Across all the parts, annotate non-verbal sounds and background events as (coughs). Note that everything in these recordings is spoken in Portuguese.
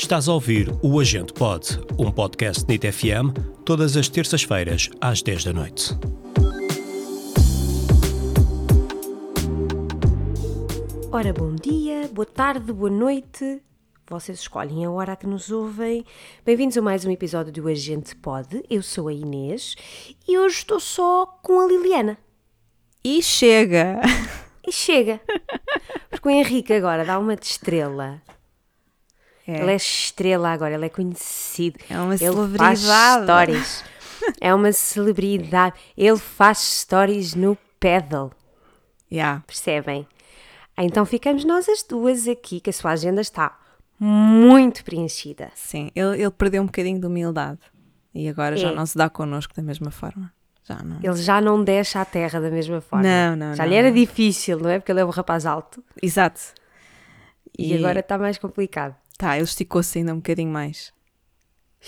Estás a ouvir o Agente Pod, um podcast NIT FM, todas as terças-feiras, às 10 da noite. Ora, bom dia, boa tarde, boa noite. Vocês escolhem a hora que nos ouvem. Bem-vindos a mais um episódio do Agente Pod. Eu sou a Inês e hoje estou só com a Liliana. E chega! E chega! Porque o Henrique agora dá uma de estrela. É. Ele é estrela agora, ele é conhecido. É uma ele celebridade. Faz stories. (laughs) É uma celebridade. Ele faz stories no pedal. Yeah. Percebem? Então ficamos nós as duas aqui, que a sua agenda está muito preenchida. Sim, ele, ele perdeu um bocadinho de humildade e agora já É. não se dá connosco da mesma forma. Já não. Ele já não deixa a terra da mesma forma. Não, não, Já não, lhe era não. difícil, não é? Porque ele é um rapaz alto. Exato. E, agora está mais complicado. Tá, ele esticou-se ainda um bocadinho mais.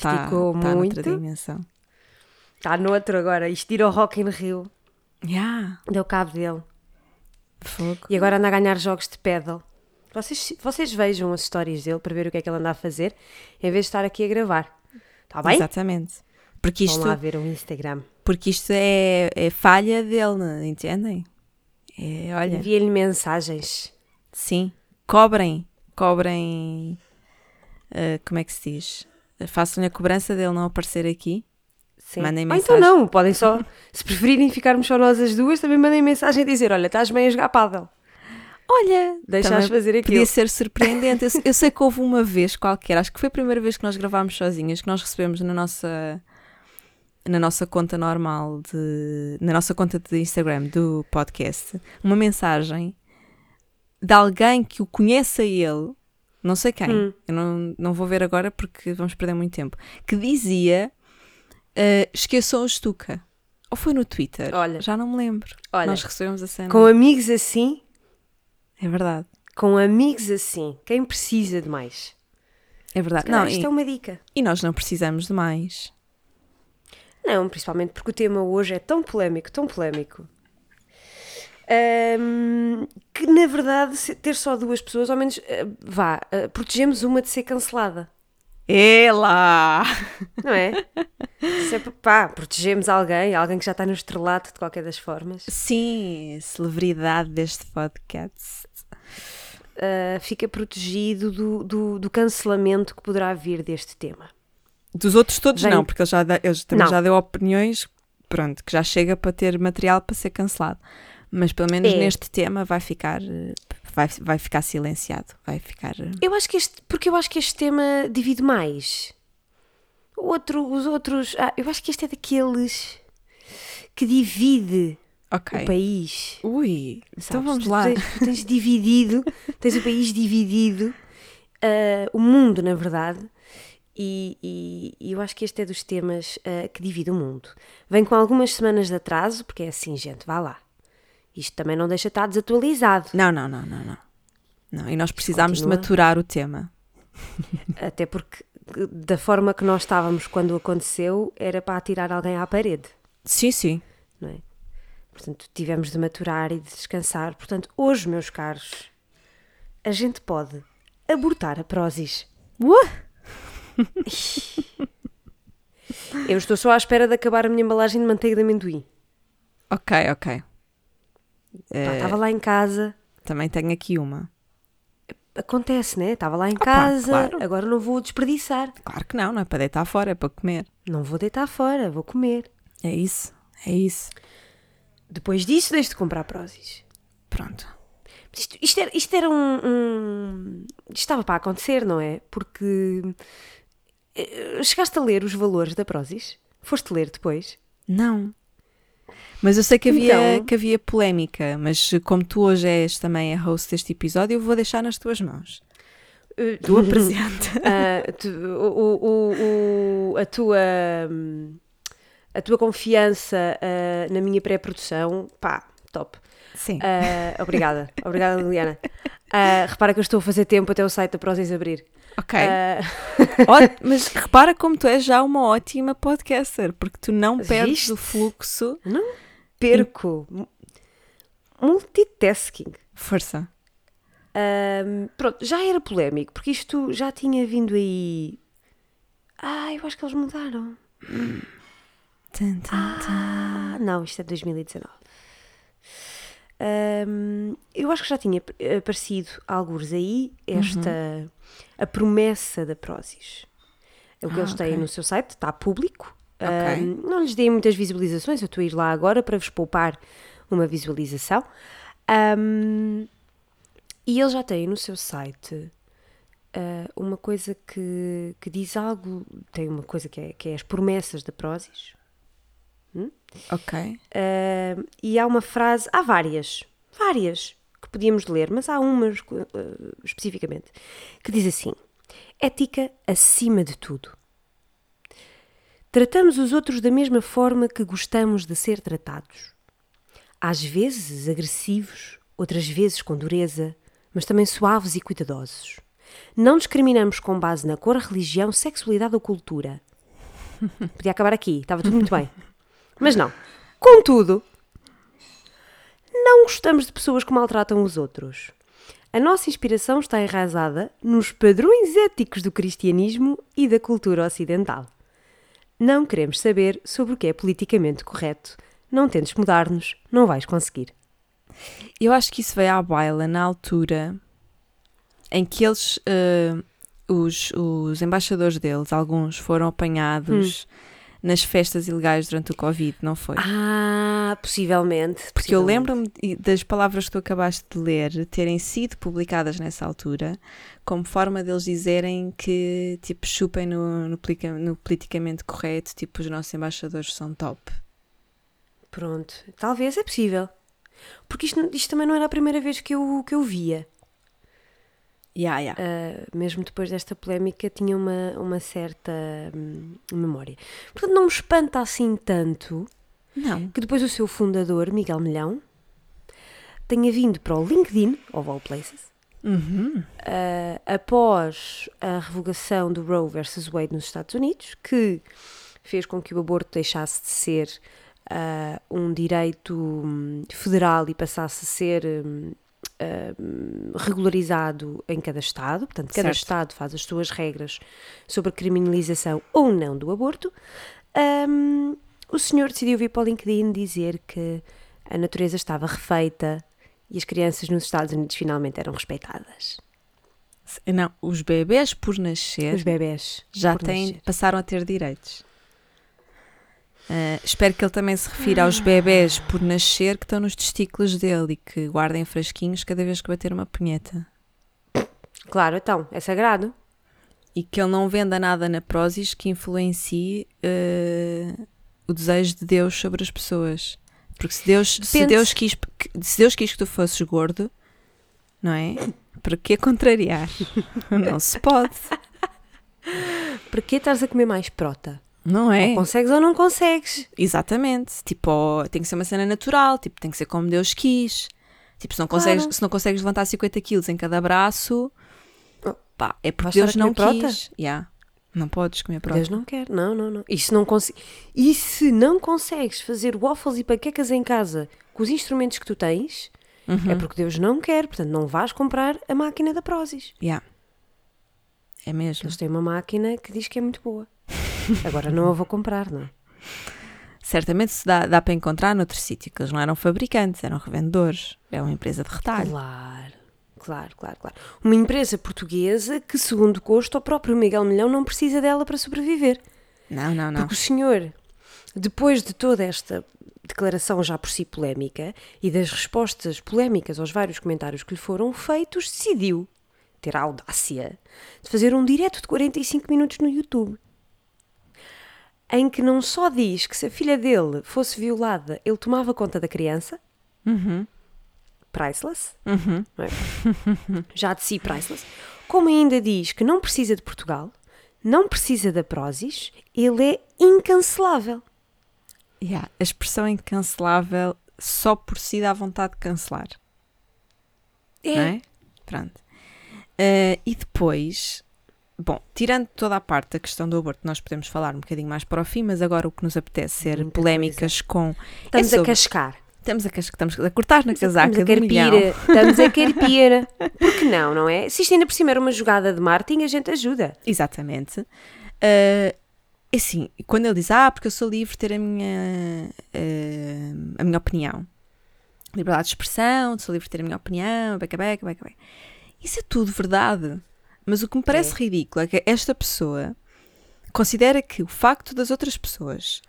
Tá, Esticou tá muito. noutra dimensão. Está no outro agora. Isto o Rock in Rio. Yeah. Deu cabo dele. Fogo. E agora anda a ganhar jogos de pedal. Vocês, vocês vejam as histórias dele para ver o que é que ele anda a fazer, em vez de estar aqui a gravar. Está bem? Exatamente. Porque Vão isto, lá ver o Instagram. porque isto é, é falha dele, não- entendem? É, olha, Envia-lhe mensagens. sim. Cobrem. Cobrem. Ah, como é que se diz? Façam-lhe a cobrança dele não aparecer aqui. Sim. Mandem Ou então mensagem. não, podem só, (laughs) se preferirem ficarmos só nós as duas, também mandem mensagem a dizer: Olha, estás bem a jogar pádel. Olha, também fazer aquilo. Podia ser surpreendente. Eu, eu sei que houve uma vez qualquer, acho que foi a primeira vez que nós gravámos sozinhas, que nós recebemos na nossa na nossa conta normal de na nossa conta de Instagram do podcast uma mensagem de alguém que o conhece a ele, não sei quem, Hum. eu não, não vou ver agora porque vamos perder muito tempo, que dizia eh, esqueçam o Stuka. Ou foi no Twitter? Olha. já não me lembro. Olha, nós recebemos a cena. Com amigos assim, É verdade. com amigos assim, quem precisa de mais? É verdade. Não, isto e- é uma dica. E nós não precisamos de mais. Não, principalmente porque o tema hoje é tão polémico, tão polémico. Ahm, que na verdade ter só duas pessoas, ao menos ah, vá, ah, protegemos uma de ser cancelada, Ela! não é? Se é pá, protegemos alguém, alguém que já está no estrelato de qualquer das formas, Sim, celebridade deste podcast. ah, fica protegido do, do, do cancelamento que poderá vir deste tema. Dos outros todos Vem- não, porque ele já, dá- ele também Não. já deu opiniões, pronto, que já chega para ter material para ser cancelado. Mas pelo menos É. neste tema vai ficar, vai, vai ficar silenciado. Vai ficar. Eu acho que este, porque eu acho que este tema divide mais. O outro, os outros, ah, eu acho que este é daqueles que divide Ok. o país. Ui, então sabes? vamos Tu lá. Tens, tu tens dividido, (laughs) tens o país dividido, ah, o mundo, na verdade. E, e- e eu acho que este é dos temas ah, que divide o mundo. Vem com algumas semanas de atraso, porque é assim, gente, vá lá. Isto também não deixa estar desatualizado. Não, não, não, não, não. Não, e nós precisamos Continua. de maturar o tema. Até porque, da forma que nós estávamos quando aconteceu, era para atirar alguém à parede. Sim, sim. não é? Portanto, tivemos de maturar e de descansar. Portanto, hoje, meus caros, a gente pode abortar a prósis. Uh! (laughs) Eu estou só à espera de acabar a minha embalagem de manteiga de amendoim. Ok, ok. Estava lá em casa. Também tenho aqui uma. Acontece, né? Estava lá em Opa, casa. claro. Agora não vou desperdiçar. Claro que não, não é para deitar fora, é para comer. Não vou deitar fora, vou comer. É isso, é isso. Depois disso, deixo de comprar prósis. Pronto. Isto, isto era, isto era um, um- Isto estava para acontecer, não é? Porque. eh, Chegaste a ler os valores da Prozis? Foste ler depois? Não. Mas eu sei que havia, Então- que havia polémica, mas como tu hoje és também a host deste episódio, eu vou deixar nas tuas mãos. Tu (laughs) apresenta. Ah, tu- o, o- o- a tua. A tua confiança ah, na minha pré-produção, pá, top. Sim. Ah, obrigada, obrigada Liliana. Repara que eu estou a fazer tempo até o site da Prozis abrir. Ok. (laughs) Ó- mas repara como tu és já uma ótima podcaster, porque tu não perdes Viste? o fluxo. perco. Multitasking. Força. Ahm, pronto, já era polémico, porque isto já tinha vindo aí. Ah, eu acho que eles mudaram. Tan, tan, tan. Ah, não, isto é de 2019. Ahm, eu acho que já tinha ap- aparecido alguns aí esta a promessa da Prozis. É o que Ah, eles têm ok. no seu site, está público. Ok. Ahm, não lhes dei muitas visualizações, eu estou a ir lá agora para vos poupar uma visualização. Ahm, e eles já têm no seu site ah, uma coisa que, que diz algo, tem uma coisa que é, que é as promessas da Prozis. Ok. Uh, e há uma frase, há várias, várias que podíamos ler, mas há umas uh, especificamente que diz assim: ética acima de tudo. Tratamos os outros da mesma forma que gostamos de ser tratados. Às vezes agressivos, outras vezes com dureza, mas também suaves e cuidadosos. Não discriminamos com base na cor, religião, sexualidade ou cultura. (laughs) Podia acabar aqui, estava tudo muito bem. (laughs) Mas não. Contudo, não gostamos de pessoas que maltratam os outros. A nossa inspiração está enraizada nos padrões éticos do cristianismo e da cultura ocidental. Não queremos saber sobre o que é politicamente correto. Não tentes mudar-nos, não vais conseguir. Eu acho que isso veio à baila na altura em que eles, eh, os, os embaixadores deles, alguns foram apanhados nas festas ilegais durante o Covid, não foi? Ah, possivelmente. Porque eu possivelmente. lembro-me de- das palavras que tu acabaste de ler terem sido publicadas nessa altura como forma deles dizerem que, tipo, chupem no, no, no politicamente correto, tipo, os nossos embaixadores são top. Pronto, talvez é possível. Porque isto, isto também não era a primeira vez que eu, que eu via. Yeah, yeah. Uh, mesmo depois desta polémica, tinha uma, uma certa hum, memória. Portanto, não me espanta assim tanto Não. que depois o seu fundador, Miguel Milhão, tenha vindo para o LinkedIn, of all places, Uhum. uh, após a revogação do Roe versus Wade nos Estados Unidos, que fez com que o aborto deixasse de ser uh, um direito hum, federal e passasse a ser hum, regularizado em cada Estado. Portanto, cada Certo. Estado faz as suas regras sobre a criminalização ou não do aborto. Hum, o senhor decidiu vir para o LinkedIn dizer que a natureza estava refeita e as crianças nos Estados Unidos finalmente eram respeitadas. Não, os bebés por nascer Os bebés já têm, nascer. passaram a ter direitos. Ah, espero que ele também se refira aos bebés por nascer que estão nos testículos dele e que guardem frasquinhos cada vez que bater uma punheta. Claro, então, é sagrado. E que ele não venda nada na Prozis que influencie ah, o desejo de Deus sobre as pessoas. Porque se Deus, se. Deus, quis, que- se Deus quis que tu fosses gordo, não é? Para que contrariar? (laughs) Não se pode, Para que estás a comer mais prota? Não é? Ou consegues ou não consegues. Exatamente. Tipo, tem que ser uma cena natural, tipo, tem que ser como Deus quis. Tipo, se não consegues, Claro. se não consegues levantar 50 quilos em cada braço, Oh, pá, é porque vais Deus não quis. Yeah. Não podes comer prota. Deus não quer. Não, não, não. E se não, consi- e se não consegues fazer waffles e panquecas em casa com os instrumentos que tu tens, Uhum. é porque Deus não quer. Portanto, não vais comprar a máquina da Prozis. Yeah. É mesmo. Eles têm uma máquina que diz que é muito boa. Agora não a vou comprar, não é? Certamente se dá, dá para encontrar noutro sítio, que eles não eram fabricantes, eram revendedores. É uma empresa de retalho. Claro, claro, claro, claro. Uma empresa portuguesa que, segundo Costo, o próprio Miguel Milhão não precisa dela para sobreviver. Não, não, não. Porque o senhor, depois de toda esta declaração já por si polémica e das respostas polémicas aos vários comentários que lhe foram feitos, decidiu ter a audácia de fazer um direto de 45 minutos no YouTube. Em que não só diz que se a filha dele fosse violada, ele tomava conta da criança, Uhum. priceless, Uhum. é? (laughs) já de si priceless, como ainda diz que não precisa de Portugal, não precisa da Prozis, ele é incancelável. Yeah. A expressão incancelável só por si dá vontade de cancelar. É. não é? Pronto. Eh, e depois, bom, tirando toda a parte da questão do aborto, nós podemos falar um bocadinho mais para o fim, mas agora o que nos apetece ser Muita polémicas com. Estamos é a sobre- cascar. Estamos a, estamos a cortar na casaca estamos a carpir, estamos a (laughs) carpir. Por que não, não é? Se isto ainda por cima era uma jogada de marketing, a gente ajuda. Exatamente. Uh, assim, quando ele diz, ah, porque eu sou livre de ter a minha, uh, a minha opinião. Liberdade de expressão, sou livre de ter a minha opinião, beca, beca, beca, beca. Isso é tudo verdade. Mas o que me parece É. ridículo é que esta pessoa considera que o facto das outras pessoas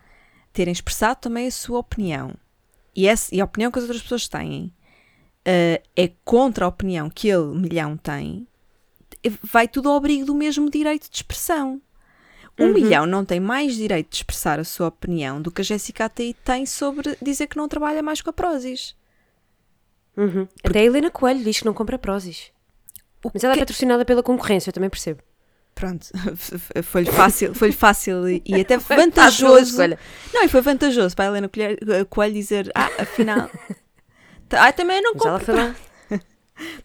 terem expressado também a sua opinião e, essa, e a opinião que as outras pessoas têm uh, é contra a opinião que ele, milhão, tem, vai tudo ao abrigo do mesmo direito de expressão. Um Uhum. milhão não tem mais direito de expressar a sua opinião do que a Jéssica ATI tem sobre dizer que não trabalha mais com a Prozis. Uhum. Até a Helena Coelho diz que não compra Prozis. Mas ela é que- patrocinada pela concorrência, eu também percebo. Pronto, (laughs) foi-lhe fácil, foi fácil e, e até (laughs) a vantajoso. Não, e foi vantajoso para a Helena Colher- Coelho dizer: Ah, afinal. (laughs) Ah, também não Mas ela compro. foi.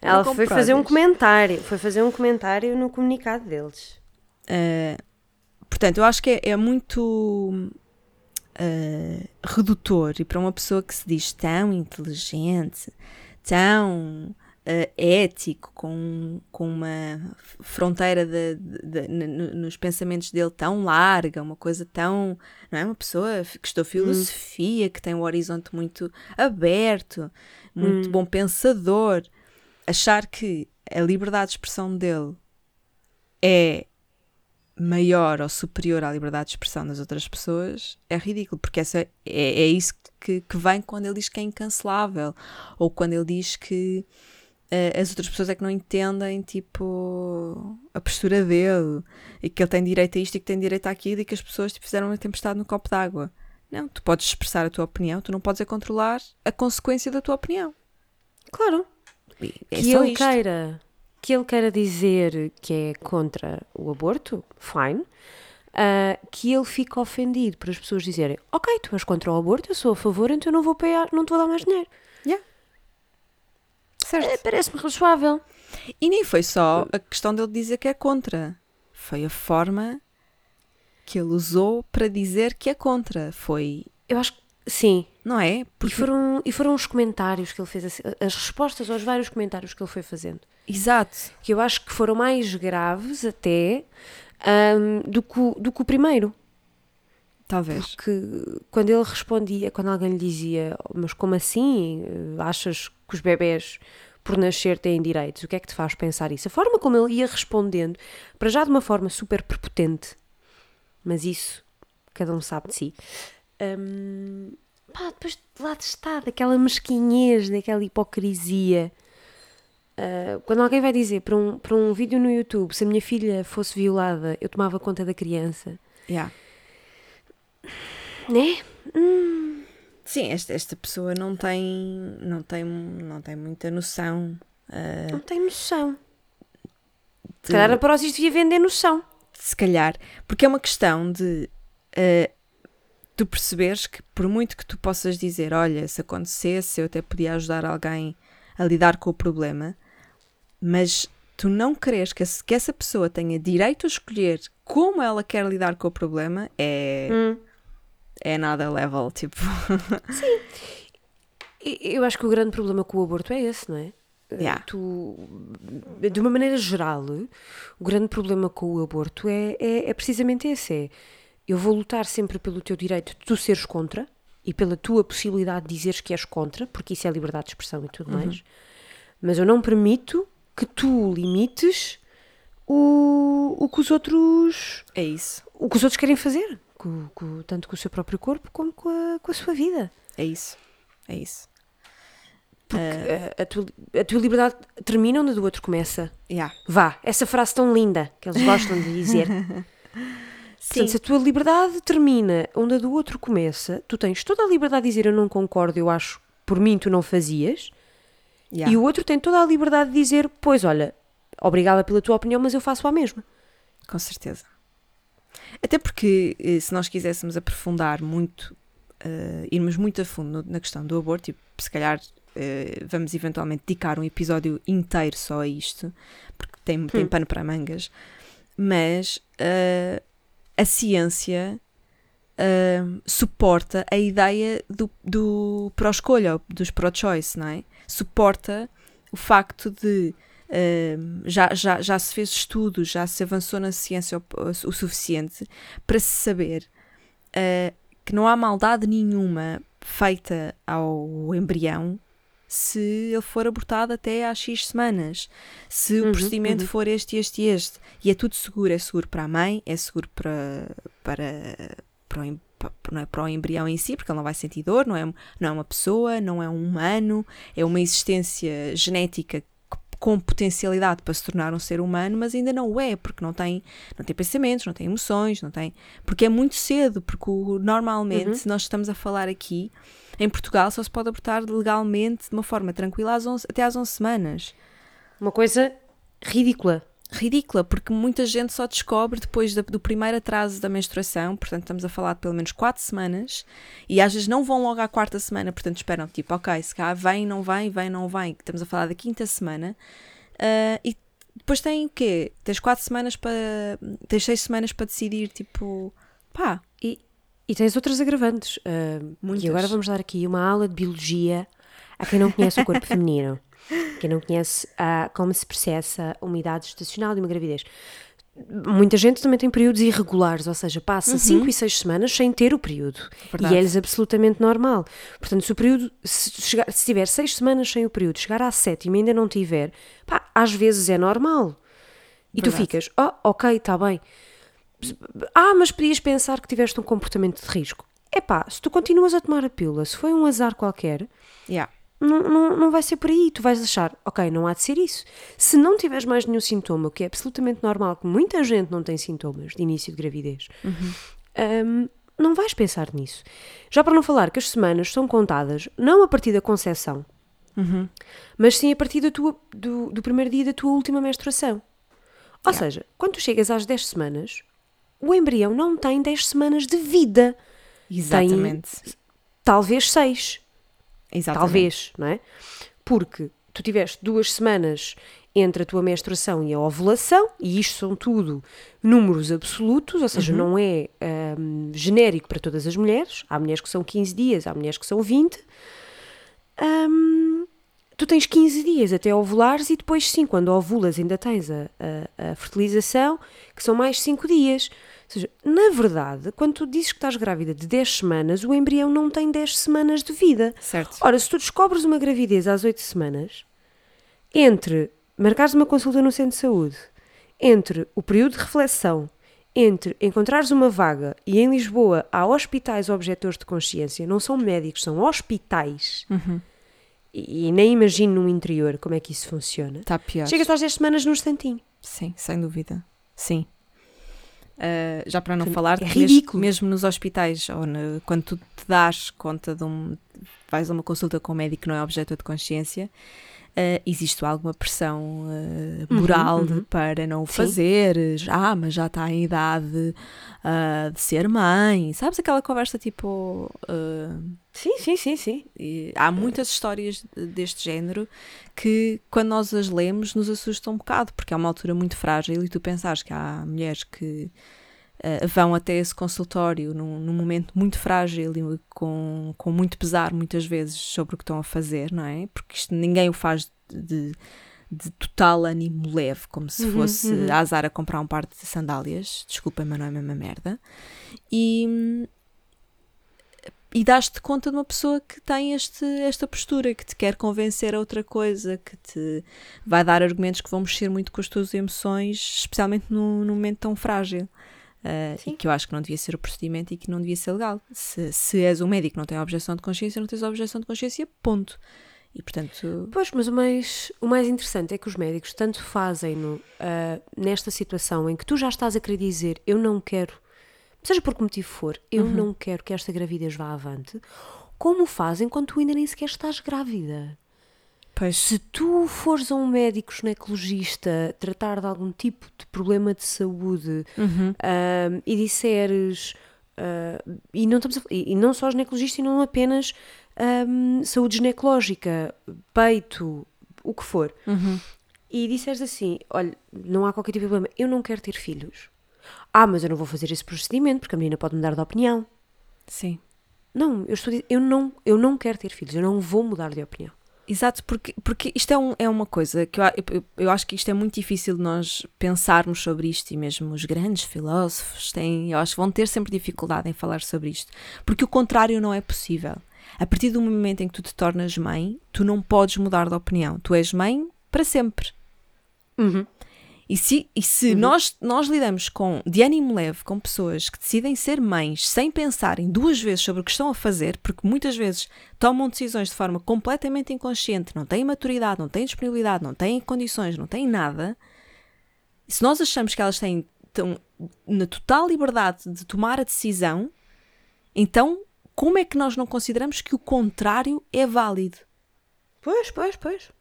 Ela compro foi fazer um comentário. Foi fazer um comentário no comunicado deles. Uh, portanto, eu acho que é, é muito uh, redutor e para uma pessoa que se diz tão inteligente, tão uh, ético, com, com uma fronteira de, de- de- nos pensamentos dele tão larga, uma coisa tão. Não é? Uma pessoa que estudou filosofia, que tem um horizonte muito aberto, muito bom pensador, achar que a liberdade de expressão dele é maior ou superior à liberdade de expressão das outras pessoas é ridículo, porque essa é, é isso que, que vem quando ele diz que é incancelável ou quando ele diz que as outras pessoas é que não entendem tipo a postura dele e que ele tem direito a isto e que tem direito àquilo e que as pessoas te fizeram uma tempestade no copo d'água. Não, tu podes expressar a tua opinião, tu não podes é controlar a consequência da tua opinião. Claro. E É que ele isto. queira que ele queira dizer que é contra o aborto, fine. Ah, que ele fica ofendido por as pessoas dizerem ok, tu és contra o aborto, eu sou a favor, então eu não vou pagar, não te vou dar mais dinheiro. Certo. Eh, Parece-me razoável. E nem foi só a questão dele dizer que é contra. Foi a forma que ele usou para dizer que é contra. Foi, Eu acho que sim. não é? E Porque, foram, e foram os comentários que ele fez, assim, as respostas aos vários comentários que ele foi fazendo, exato. que eu acho que foram mais graves até ahm, do, que, o- do que o primeiro. Talvez. que quando ele respondia, quando alguém lhe dizia, mas como assim? Achas que os bebés por nascer têm direitos? O que é que te faz pensar isso? A forma como ele ia respondendo, para já de uma forma super prepotente, mas isso cada um sabe de si. Hum, pá, depois de lá de está, daquela mesquinhez, daquela hipocrisia. Ah, quando alguém vai dizer para um, para um vídeo no YouTube, se a minha filha fosse violada, eu tomava conta da criança, Yeah. né? Sim, esta, esta pessoa não tem, não tem, não tem muita noção. ah, Não tem noção. Se de- calhar a Prozis devia vender noção. se calhar, porque é uma questão de eh, tu perceberes que por muito que tu possas dizer, olha, se acontecesse eu até podia ajudar alguém a lidar com o problema, mas tu não queres que essa pessoa tenha direito a escolher como ela quer lidar com o problema, é, Hum. É nada level, tipo, (laughs) E- Eu acho que o grande problema com o aborto é esse, não é? Eh, Yeah. Tu, de uma maneira geral, o grande problema com o aborto é, é, é precisamente esse: é eu vou lutar sempre pelo teu direito de tu seres contra e pela tua possibilidade de dizeres que és contra, porque isso é liberdade de expressão e tudo mais, mas eu não permito que tu limites o, o que os outros é isso, o que os outros querem fazer, com, com- tanto com o seu próprio corpo como com a, com a sua vida. é isso, é isso. Porque a, a tua, a tua liberdade termina onde do outro começa. Yeah. Vá, essa frase tão linda que eles gostam de dizer. (laughs) Sim, Portanto, se a tua liberdade termina onde a do outro começa, tu tens toda a liberdade de dizer eu não concordo, eu acho, por mim tu não fazias, yeah. e o outro tem toda a liberdade de dizer, pois olha, obrigada pela tua opinião, mas eu faço a mesma. Com certeza. Até porque, eh, se nós quiséssemos aprofundar muito, eh, irmos muito a fundo na questão do aborto, e se calhar eh, vamos eventualmente dedicar um episódio inteiro só a isto, porque tem, tem pano para mangas, mas eh, a ciência uh, suporta a ideia do, do pró-escolha, dos pró-choice, não é? Suporta o facto de uh, já, já, já se fez estudos, já se avançou na ciência o, o suficiente para se saber uh, que não há maldade nenhuma feita ao embrião se ele for abortado até às X semanas, se uhum, o procedimento uhum. for este, este e este, e é tudo seguro, é seguro para a mãe, é seguro para, para, para, o, para, é, para o embrião em si, porque ele não vai sentir dor, não é, não é uma pessoa, não é um humano, é uma existência genética com potencialidade para se tornar um ser humano, mas ainda não o é, porque não tem, não tem pensamentos, não tem emoções, não tem. Porque é muito cedo, porque normalmente, uhum. nós estamos a falar aqui, em Portugal só se pode abortar legalmente de uma forma tranquila às 11, até às 11 semanas. Uma coisa ridícula ridícula, porque muita gente só descobre depois do, do primeiro atraso da menstruação, portanto estamos a falar de pelo menos 4 semanas, e às vezes não vão logo à quarta semana, portanto esperam tipo, ok, se cá vem, não vem, vem, não vem, estamos a falar da quinta semana, uh, e depois tem o quê? Tens 4 semanas para. tens 6 semanas para decidir, tipo, pá. E, e tens outras agravantes. Uh, e agora vamos dar aqui uma aula de biologia a quem não conhece o corpo (laughs) feminino. Quem não conhece uh, como se processa uma idade estacional de uma gravidez. Muita gente também tem períodos irregulares, ou seja, passa 5 uhum. e 6 semanas sem ter o período. Verdade. E é-lhes absolutamente normal. Portanto, se o período, se, chegar, se tiver 6 semanas sem o período, chegar à sétima e ainda não tiver, pá, às vezes é normal. E Verdade. tu ficas, oh, ok, está bem. Ah, mas podias pensar que tiveste um comportamento de risco. É pá, se tu continuas a tomar a pílula, se foi um azar qualquer, yeah não, não, não vai ser por aí. Tu vais achar, ok, não há de ser isso. Se não tiveres mais nenhum sintoma, o que é absolutamente normal, que muita gente não tem sintomas de início de gravidez, uhum. um, não vais pensar nisso. Já para não falar que as semanas são contadas não a partir da concepção, uhum. mas sim a partir da tua, do, do primeiro dia da tua última menstruação. Ou yeah. seja, quando tu chegas às 10 semanas, o embrião não tem 10 semanas de vida. Exatamente. Tem, talvez 6. Exatamente. Talvez, não é? Porque tu tiveste duas semanas entre a tua menstruação e a ovulação, e isto são tudo números absolutos, ou seja, uhum. não é um, genérico para todas as mulheres. Há mulheres que são 15 dias, há mulheres que são 20. Um, tu tens 15 dias até ovulares e depois, sim, quando ovulas, ainda tens a, a, a fertilização, que são mais 5 dias. Ou seja, na verdade, quando tu dizes que estás grávida de 10 semanas, o embrião não tem 10 semanas de vida. Certo. Ora, se tu descobres uma gravidez às 8 semanas, entre marcares uma consulta no centro de saúde, entre o período de reflexão, entre encontrares uma vaga e em Lisboa há hospitais objetores de consciência, não são médicos, são hospitais. Uhum. E, e, nem imagino no interior como é que isso funciona. Está pior. Chegas às 10 semanas num instantinho. Sim, sem dúvida. Sim. Uh, já para não falar, é ridículo. Mesmo, mesmo nos hospitais, ou no, quando tu te dás conta de um. vais a uma consulta com um médico que não é objeto de consciência, uh, existe alguma pressão uh, moral uhum, uhum. para não o fazer. Ah, mas já está em idade de ser mãe. Sabes aquela conversa tipo. sim, sim, sim, sim. E há muitas histórias deste género que, quando nós as lemos, nos assustam um bocado, porque é uma altura muito frágil e tu pensares que há mulheres que uh, vão até esse consultório num, num, momento muito frágil e com, com muito pesar, muitas vezes, sobre o que estão a fazer, não é? Porque isto, ninguém o faz de, de total ânimo leve, como se uhum, fosse uhum. a azar a comprar um par de sandálias. Desculpem, mas não é a mesma merda. E e dás-te conta de uma pessoa que tem este, esta postura, que te quer convencer a outra coisa, que te vai dar argumentos que vão mexer muito com as tuas emoções, especialmente num, num momento tão frágil. Uh, e que eu acho que não devia ser o procedimento e que não devia ser legal. Se, se és um médico que não tem objeção de consciência, não tens objeção de consciência, ponto. E portanto. Pois, mas o mais, o mais interessante é que os médicos tanto fazem-no uh, nesta situação em que tu já estás a querer dizer eu não quero seja por que motivo for, eu uhum. não quero que esta gravidez vá avante, como fazem quando tu ainda nem sequer estás grávida? Pois. Se tu fores a um médico ginecologista tratar de algum tipo de problema de saúde uhum. um, e disseres. Uh, e, não estamos a, e, não só ginecologista e não apenas um, saúde ginecológica, peito, o que for, uhum. e disseres assim: olha, não há qualquer tipo de problema, eu não quero ter filhos. Ah, mas eu não vou fazer esse procedimento porque a menina pode mudar de opinião. Sim. Não, eu, estou, eu não, eu não quero ter filhos, eu não vou mudar de opinião. Exato, porque, porque isto é, um, é uma coisa que eu, eu, eu acho que isto é muito difícil de nós pensarmos sobre isto e mesmo os grandes filósofos têm, eu acho que vão ter sempre dificuldade em falar sobre isto, porque o contrário não é possível. A partir do momento em que tu te tornas mãe, tu não podes mudar de opinião. Tu és mãe para sempre. E se, e se nós, nós lidamos com, de ânimo leve com pessoas que decidem ser mães sem pensarem duas vezes sobre o que estão a fazer, porque muitas vezes tomam decisões de forma completamente inconsciente, não têm maturidade, não têm disponibilidade, não têm condições, não têm nada, e se nós achamos que elas têm tão, na total liberdade de tomar a decisão, então como é que nós não consideramos que o contrário é válido? Pois, pois, pois.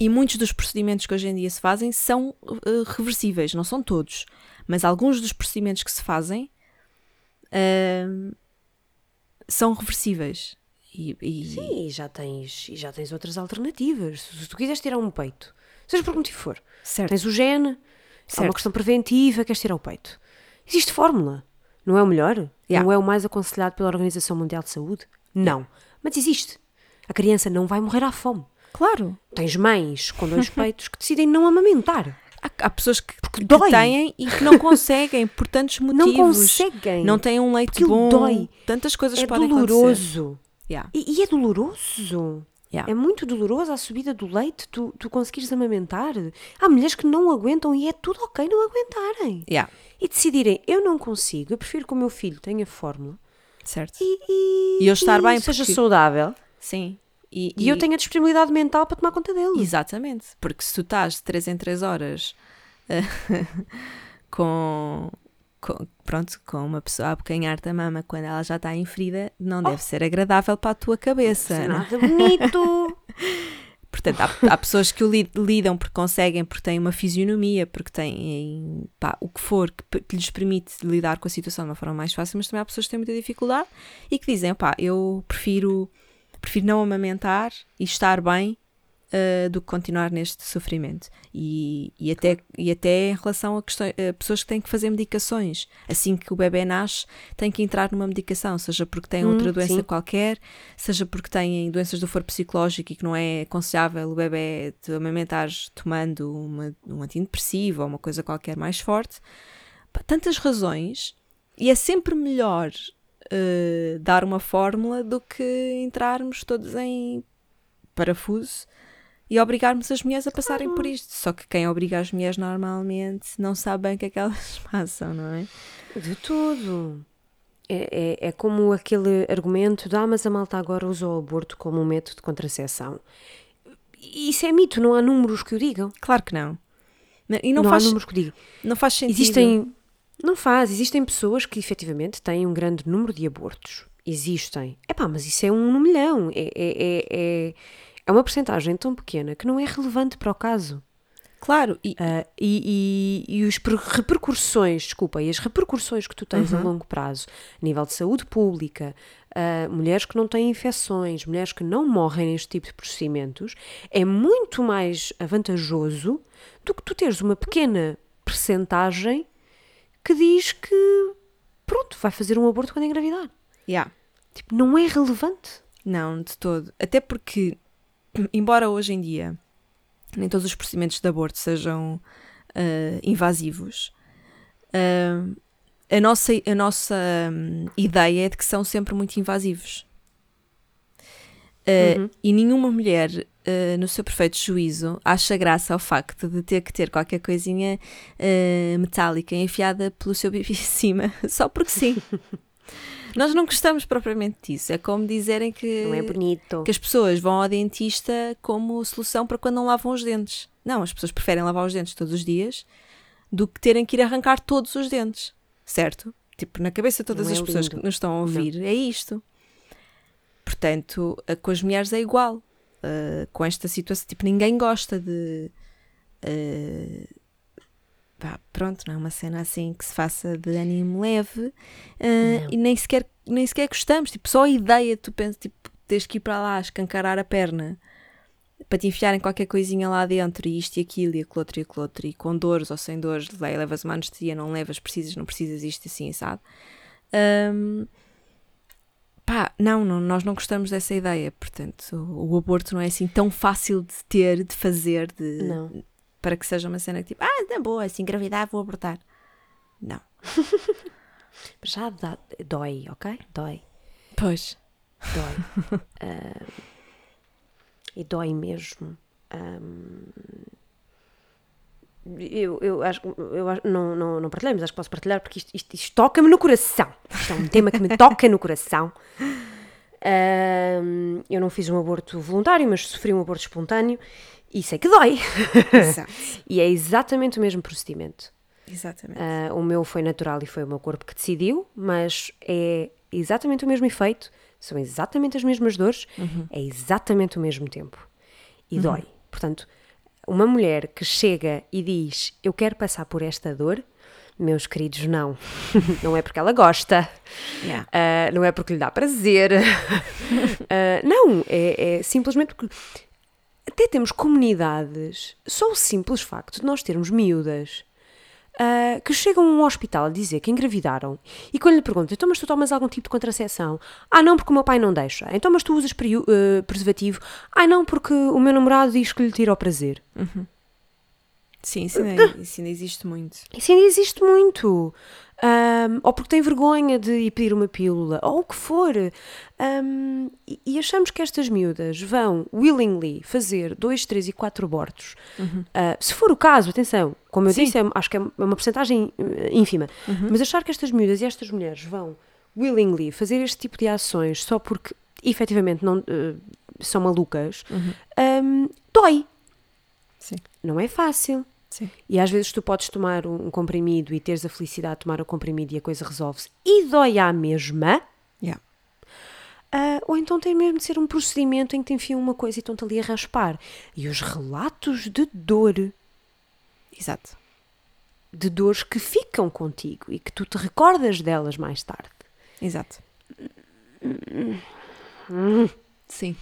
E muitos dos procedimentos que hoje em dia se fazem são eh, reversíveis, não são todos, mas alguns dos procedimentos que se fazem ahm, são reversíveis. E, e- Sim, e já tens, e já tens outras alternativas. Se tu quiseres tirar um peito, seja por que motivo for, certo. tens o gene, é uma questão preventiva, queres tirar o peito. Existe fórmula. Não é o melhor? Yeah. Não é o mais aconselhado pela Organização Mundial de Saúde? Não. Mas existe. A criança não vai morrer à fome. Claro. Tens mães com dois (laughs) peitos que decidem não amamentar. Há, há pessoas que, que têm e que não conseguem por tantos (laughs) motivos. Não conseguem. Não têm um leite bom. dói. Tantas coisas é podem acontecer. doloroso. Yeah. E, e é doloroso. Yeah. É muito doloroso a subida do leite, tu, tu conseguires amamentar. Há mulheres que não aguentam e é tudo ok não aguentarem. Yeah. E decidirem, eu não consigo, eu prefiro que o meu filho tenha fórmula Certo. e, e, E eu estar bem seja porque- saudável Sim. E, e, eu tenha disponibilidade mental para tomar conta dele. Exatamente, porque se tu estás de 3 em 3 horas eh, (laughs) com, com- pronto, com uma pessoa a abocanhar-te a mama quando ela já está em ferida, não deve ser agradável para a tua cabeça. Não é? nada bonito. (laughs) Portanto, há, há pessoas que o li- lidam porque conseguem, porque têm uma fisionomia, porque têm pá, o que for que, que lhes permite lidar com a situação de uma forma mais fácil, mas também há pessoas que têm muita dificuldade e que dizem, pá, eu prefiro, prefiro não amamentar e estar bem ah, do que continuar neste sofrimento. E, e, até, e até em relação a, questões, a pessoas que têm que fazer medicações. Assim que o bebê nasce, tem que entrar numa medicação, seja porque tem outra Hum, doença sim. qualquer, seja porque têm doenças do foro psicológico e que não é aconselhável o bebê te amamentar tomando uma, um antidepressivo ou uma coisa qualquer mais forte. Tantas razões. E é sempre melhor eh, dar uma fórmula do que entrarmos todos em parafuso e obrigarmos as mulheres a passarem por isto. Só que quem obriga as mulheres normalmente não sabe bem o que é que elas (laughs) passam, não é? De tudo. É, é, é como aquele argumento de ah, mas a malta agora usa o aborto como um método de contracepção. Isso é mito, não há números que o digam. Claro que não. E não, Não, faz, há números que o digam. não faz sentido. Existem. Não faz, existem pessoas que efetivamente têm um grande número de abortos. Existem. Epá, mas isso é um no milhão. É, é, é, é, é uma porcentagem tão pequena que não é relevante para o caso. Claro, e, Ah, e, e, e os per- repercussões, desculpa, e as repercussões que tu tens a longo prazo, a nível de saúde pública, ah, mulheres que não têm infecções, mulheres que não morrem neste tipo de procedimentos, é muito mais vantajoso do que tu teres uma pequena percentagem que diz que, pronto, vai fazer um aborto quando engravidar. yeah. Tipo, não é relevante. Não, de todo. Até porque, (clears throat) embora hoje em dia nem todos os procedimentos de aborto sejam ah, invasivos, ah, a nossa, a nossa hum, ideia é de que são sempre muito invasivos. Ah, Uhum. E nenhuma mulher, ah, no seu perfeito juízo, acha graça ao facto de ter que ter qualquer coisinha ah, metálica enfiada pelo seu bibi (laughs) acima, só porque sim. (laughs) Nós não gostamos propriamente disso. É como dizerem que, Não é bonito. que as pessoas vão ao dentista como solução para quando não lavam os dentes. Não, as pessoas preferem lavar os dentes todos os dias do que terem que ir arrancar todos os dentes. Certo? Tipo, na cabeça de todas Não é as pessoas lindo. que nos estão a ouvir, é isto. Portanto, a- com as mulheres é igual. Uh, com esta situação, tipo, ninguém gosta de. uh, pá, pronto, não é uma cena assim que se faça de ânimo leve uh, e nem sequer, nem sequer gostamos. Tipo, só a ideia de tu pensas, tipo, tens que ir para lá escancarar a perna para te enfiarem qualquer coisinha lá dentro e isto e aquilo e aquilo outro e aquilo outro e com dores ou sem dores, le- levas uma anestesia, não levas, precisas, não precisas, isto assim, sabe? Um, pá, não, não, nós não gostamos dessa ideia. Portanto, o, o aborto não é assim tão fácil de ter, de fazer, de, Não. para que seja uma cena que tipo, ah, tá boa, se engravidar vou abortar. Não. (laughs) Já dá, dói, ok? Dói. Pois. Dói. (laughs) Ah, e dói mesmo. Ahm, eu, eu acho eu acho- não, não, não partilhei, mas acho que posso partilhar porque isto, isto, isto toca-me no coração. Isto é um tema que me toca no coração. Ahm, eu não fiz um aborto voluntário, mas sofri um aborto espontâneo e sei que dói. Exato. (laughs) e é exatamente o mesmo procedimento. Exatamente. Ah, o meu foi natural e foi o meu corpo que decidiu, mas é exatamente o mesmo efeito, são exatamente as mesmas dores, é exatamente o mesmo tempo. E dói. Portanto, uma mulher que chega e diz eu quero passar por esta dor, meus queridos, não. (laughs) não é porque ela gosta, Yeah. ah, não é porque lhe dá prazer. (laughs) Ah, não, é, é simplesmente porque até temos comunidades, só o simples facto de nós termos miúdas ah, que chegam a um hospital a dizer que engravidaram e quando lhe perguntam, então mas tu tomas algum tipo de contracepção? Ah não, porque o meu pai não deixa. Então mas tu usas ah, preservativo? Ah não, porque o meu namorado diz que lhe tira o prazer. Sim, isso (coughs) ainda, isso ainda existe muito. Isso ainda existe muito. Ahm, ou porque tem vergonha de ir pedir uma pílula, ou o que for. Ahm, e, achamos que estas miúdas vão willingly fazer dois, três e quatro abortos. Ah, se for o caso, atenção, como eu Sim. disse, é- acho que é uma porcentagem eh, ínfima. Mas achar que estas miúdas e estas mulheres vão willingly fazer este tipo de ações só porque efetivamente não, eh, são malucas, ahm, dói. Sim. Não é fácil. Sim. E às vezes tu podes tomar um um comprimido e teres a felicidade de tomar o comprimido e a coisa resolve-se e dói à mesma. Yeah. Ah, ou então tem mesmo de ser um procedimento em que te enfiam uma coisa e estão-te ali a raspar. E os relatos de dor, Exato. de dores que ficam contigo e que tu te recordas delas mais tarde. Exato. Sim.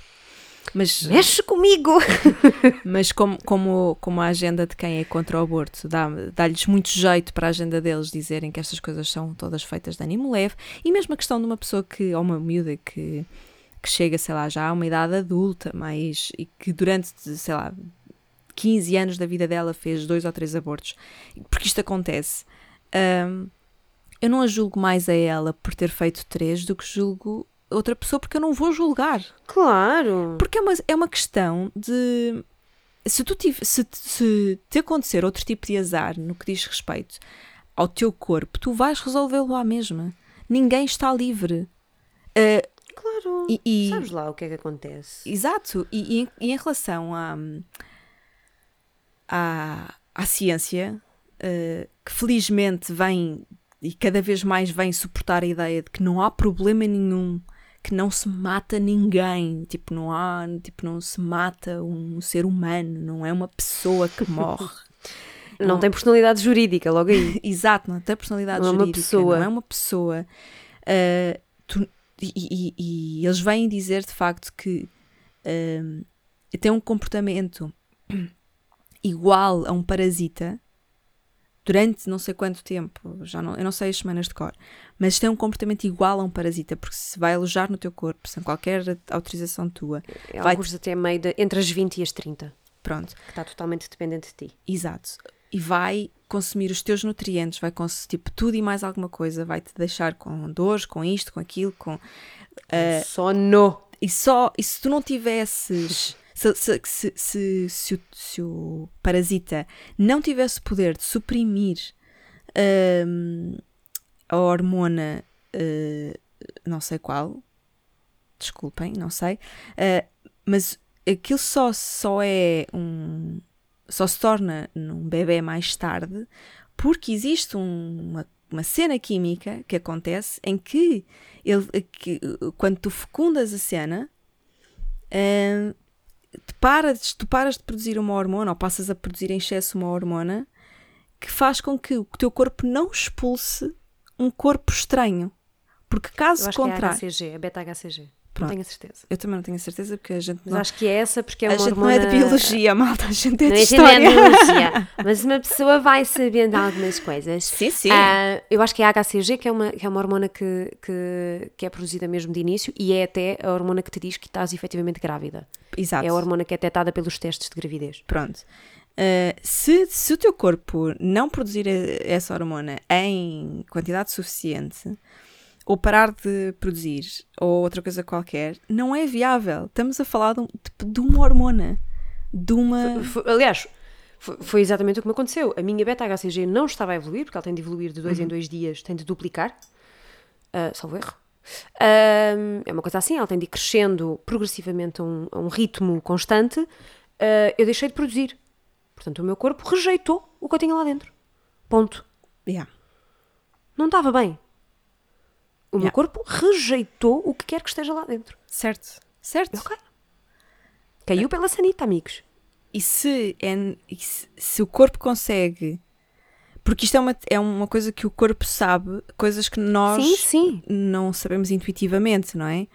Mas, Mexe comigo! (laughs) mas como, como, como a agenda de quem é contra o aborto dá- dá-lhes muito jeito para a agenda deles dizerem que estas coisas são todas feitas de ânimo leve, e mesmo a questão de uma pessoa que, ou uma miúda que, que chega, sei lá, já a uma idade adulta, mas e que durante, sei lá, 15 anos da vida dela fez dois ou três abortos, porque isto acontece. hum, eu não a julgo mais a ela por ter feito três do que julgo outra pessoa, porque eu não vou julgar. Claro! Porque é uma, é uma questão de. Se, tu tive, se, se te acontecer outro tipo de azar no que diz respeito ao teu corpo, tu vais resolvê-lo à mesma. Ninguém está livre. Ah, Claro! e, e- Sabes lá o que é que acontece? Exato. E, e em- relação à, à, à ciência, eh, que felizmente vem e cada vez mais vem suportar a ideia de que não há problema nenhum, que não se mata ninguém, tipo, não há, tipo, não se mata um ser humano, não é uma pessoa que morre. (laughs) Não tem personalidade jurídica, logo aí. (laughs) Exato, não tem personalidade Não é uma jurídica, pessoa. não é uma pessoa. Ah, tu- e, e- e eles vêm dizer de facto que ah, tem um comportamento (clears throat) igual a um parasita durante não sei quanto tempo, já não, eu não sei as semanas de cor, mas tem um comportamento igual a um parasita, porque se vai alojar no teu corpo sem qualquer autorização tua, Vai- Alguns até meio de, entre as 20 e as 30, pronto, que está totalmente dependente de ti. Exato. E vai consumir os teus nutrientes, vai consumir tipo tudo e mais alguma coisa, vai te deixar com dores, com isto, com aquilo, com Eh, Sono! e só e se tu não tivesses (laughs) se, se, se, se, se o, se o parasita não tivesse o poder de suprimir hum, a hormona eh, não sei qual desculpem, não sei eh, mas aquilo só, só é um só se torna num bebê mais tarde porque existe um- uma, uma cena química que acontece em que, ele, que quando tu fecundas a cena hum, te paras, tu paras de produzir uma hormona ou passas a produzir em excesso uma hormona que faz com que o teu corpo não expulse um corpo estranho. Porque caso acho que é a contrário. HCG, a beta-HCG. Pronto. Não tenho a certeza. Eu também não tenho a certeza porque a gente Mas não, acho que é essa porque é a uma gente hormona... não é de biologia, malta, a gente é Não de é de história. biologia. (laughs) Mas uma pessoa vai sabendo algumas coisas. Sim, sim. Ah, eu acho que é a HCG, que é uma, que é uma hormona que, que, que é produzida mesmo de início e é até a hormona que te diz que estás efetivamente grávida. Exato. É a hormona que é detectada pelos testes de gravidez. Pronto. Uh, se, se o teu corpo não produzir essa hormona em quantidade suficiente, ou parar de produzir, ou outra coisa qualquer, não é viável. Estamos a falar de, um- de uma hormona. De uma. Foi- aliás, foi, foi exatamente o que me aconteceu. A minha beta-HCG não estava a evoluir, porque ela tem de evoluir de dois em dois dias, tem de duplicar, ah, salvo erro. Ah, é uma coisa assim, ela tem de ir crescendo progressivamente a um, a um ritmo constante. Ah, eu deixei de produzir. Portanto, o meu corpo rejeitou o que eu tinha lá dentro. Ponto. Yeah. Não estava bem. O meu Yeah. corpo rejeitou o que quer que esteja lá dentro. Certo. Certo. Ok. Caiu pela sanita, amigos. E se, é, e se, o corpo consegue. Porque isto é uma, é uma coisa que o corpo sabe, coisas que nós Sim, sim. não sabemos intuitivamente, não é?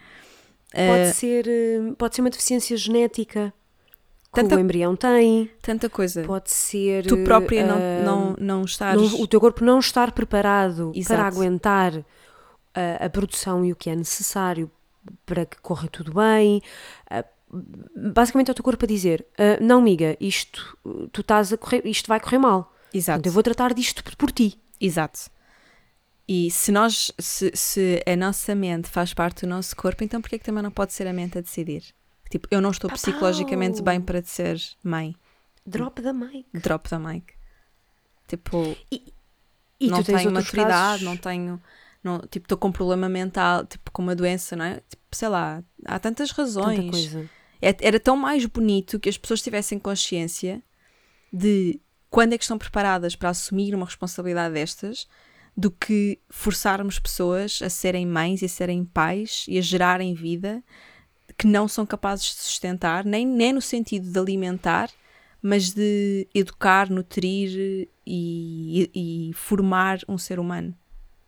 Pode, Eh, ser, eh, pode ser uma deficiência genética Tanta- o embrião tem. tanta coisa. Pode ser. tu própria não, eh, não, não estares. não- o teu corpo não estar preparado Exato. para aguentar a, a produção e o que é necessário para que corra tudo bem. Ah, basicamente é o teu corpo a dizer: ah, Não, amiga, isto, tu estás a correr, isto vai correr mal. Exato. Eu vou tratar disto por, por ti. Exato. E se nós, se, se a nossa mente faz parte do nosso corpo, então porquê que também não pode ser a mente a decidir? Tipo, eu não estou psicologicamente Apau! bem para ser mãe. Drop da mic. Drop da mic. Tipo, E não tu tens tenho maturidade, casos- não tenho. Não, tipo, estou com um problema mental, tipo, com uma doença, não é? Tipo, sei lá, há tantas Tanta razões. coisa. É- Era tão mais bonito que as pessoas tivessem consciência de quando é que estão preparadas para assumir uma responsabilidade destas, do que forçarmos pessoas a serem mães e a serem pais e a gerarem vida que não são capazes de sustentar, nem, nem no sentido de alimentar, mas de educar, nutrir e, e- e formar um ser humano.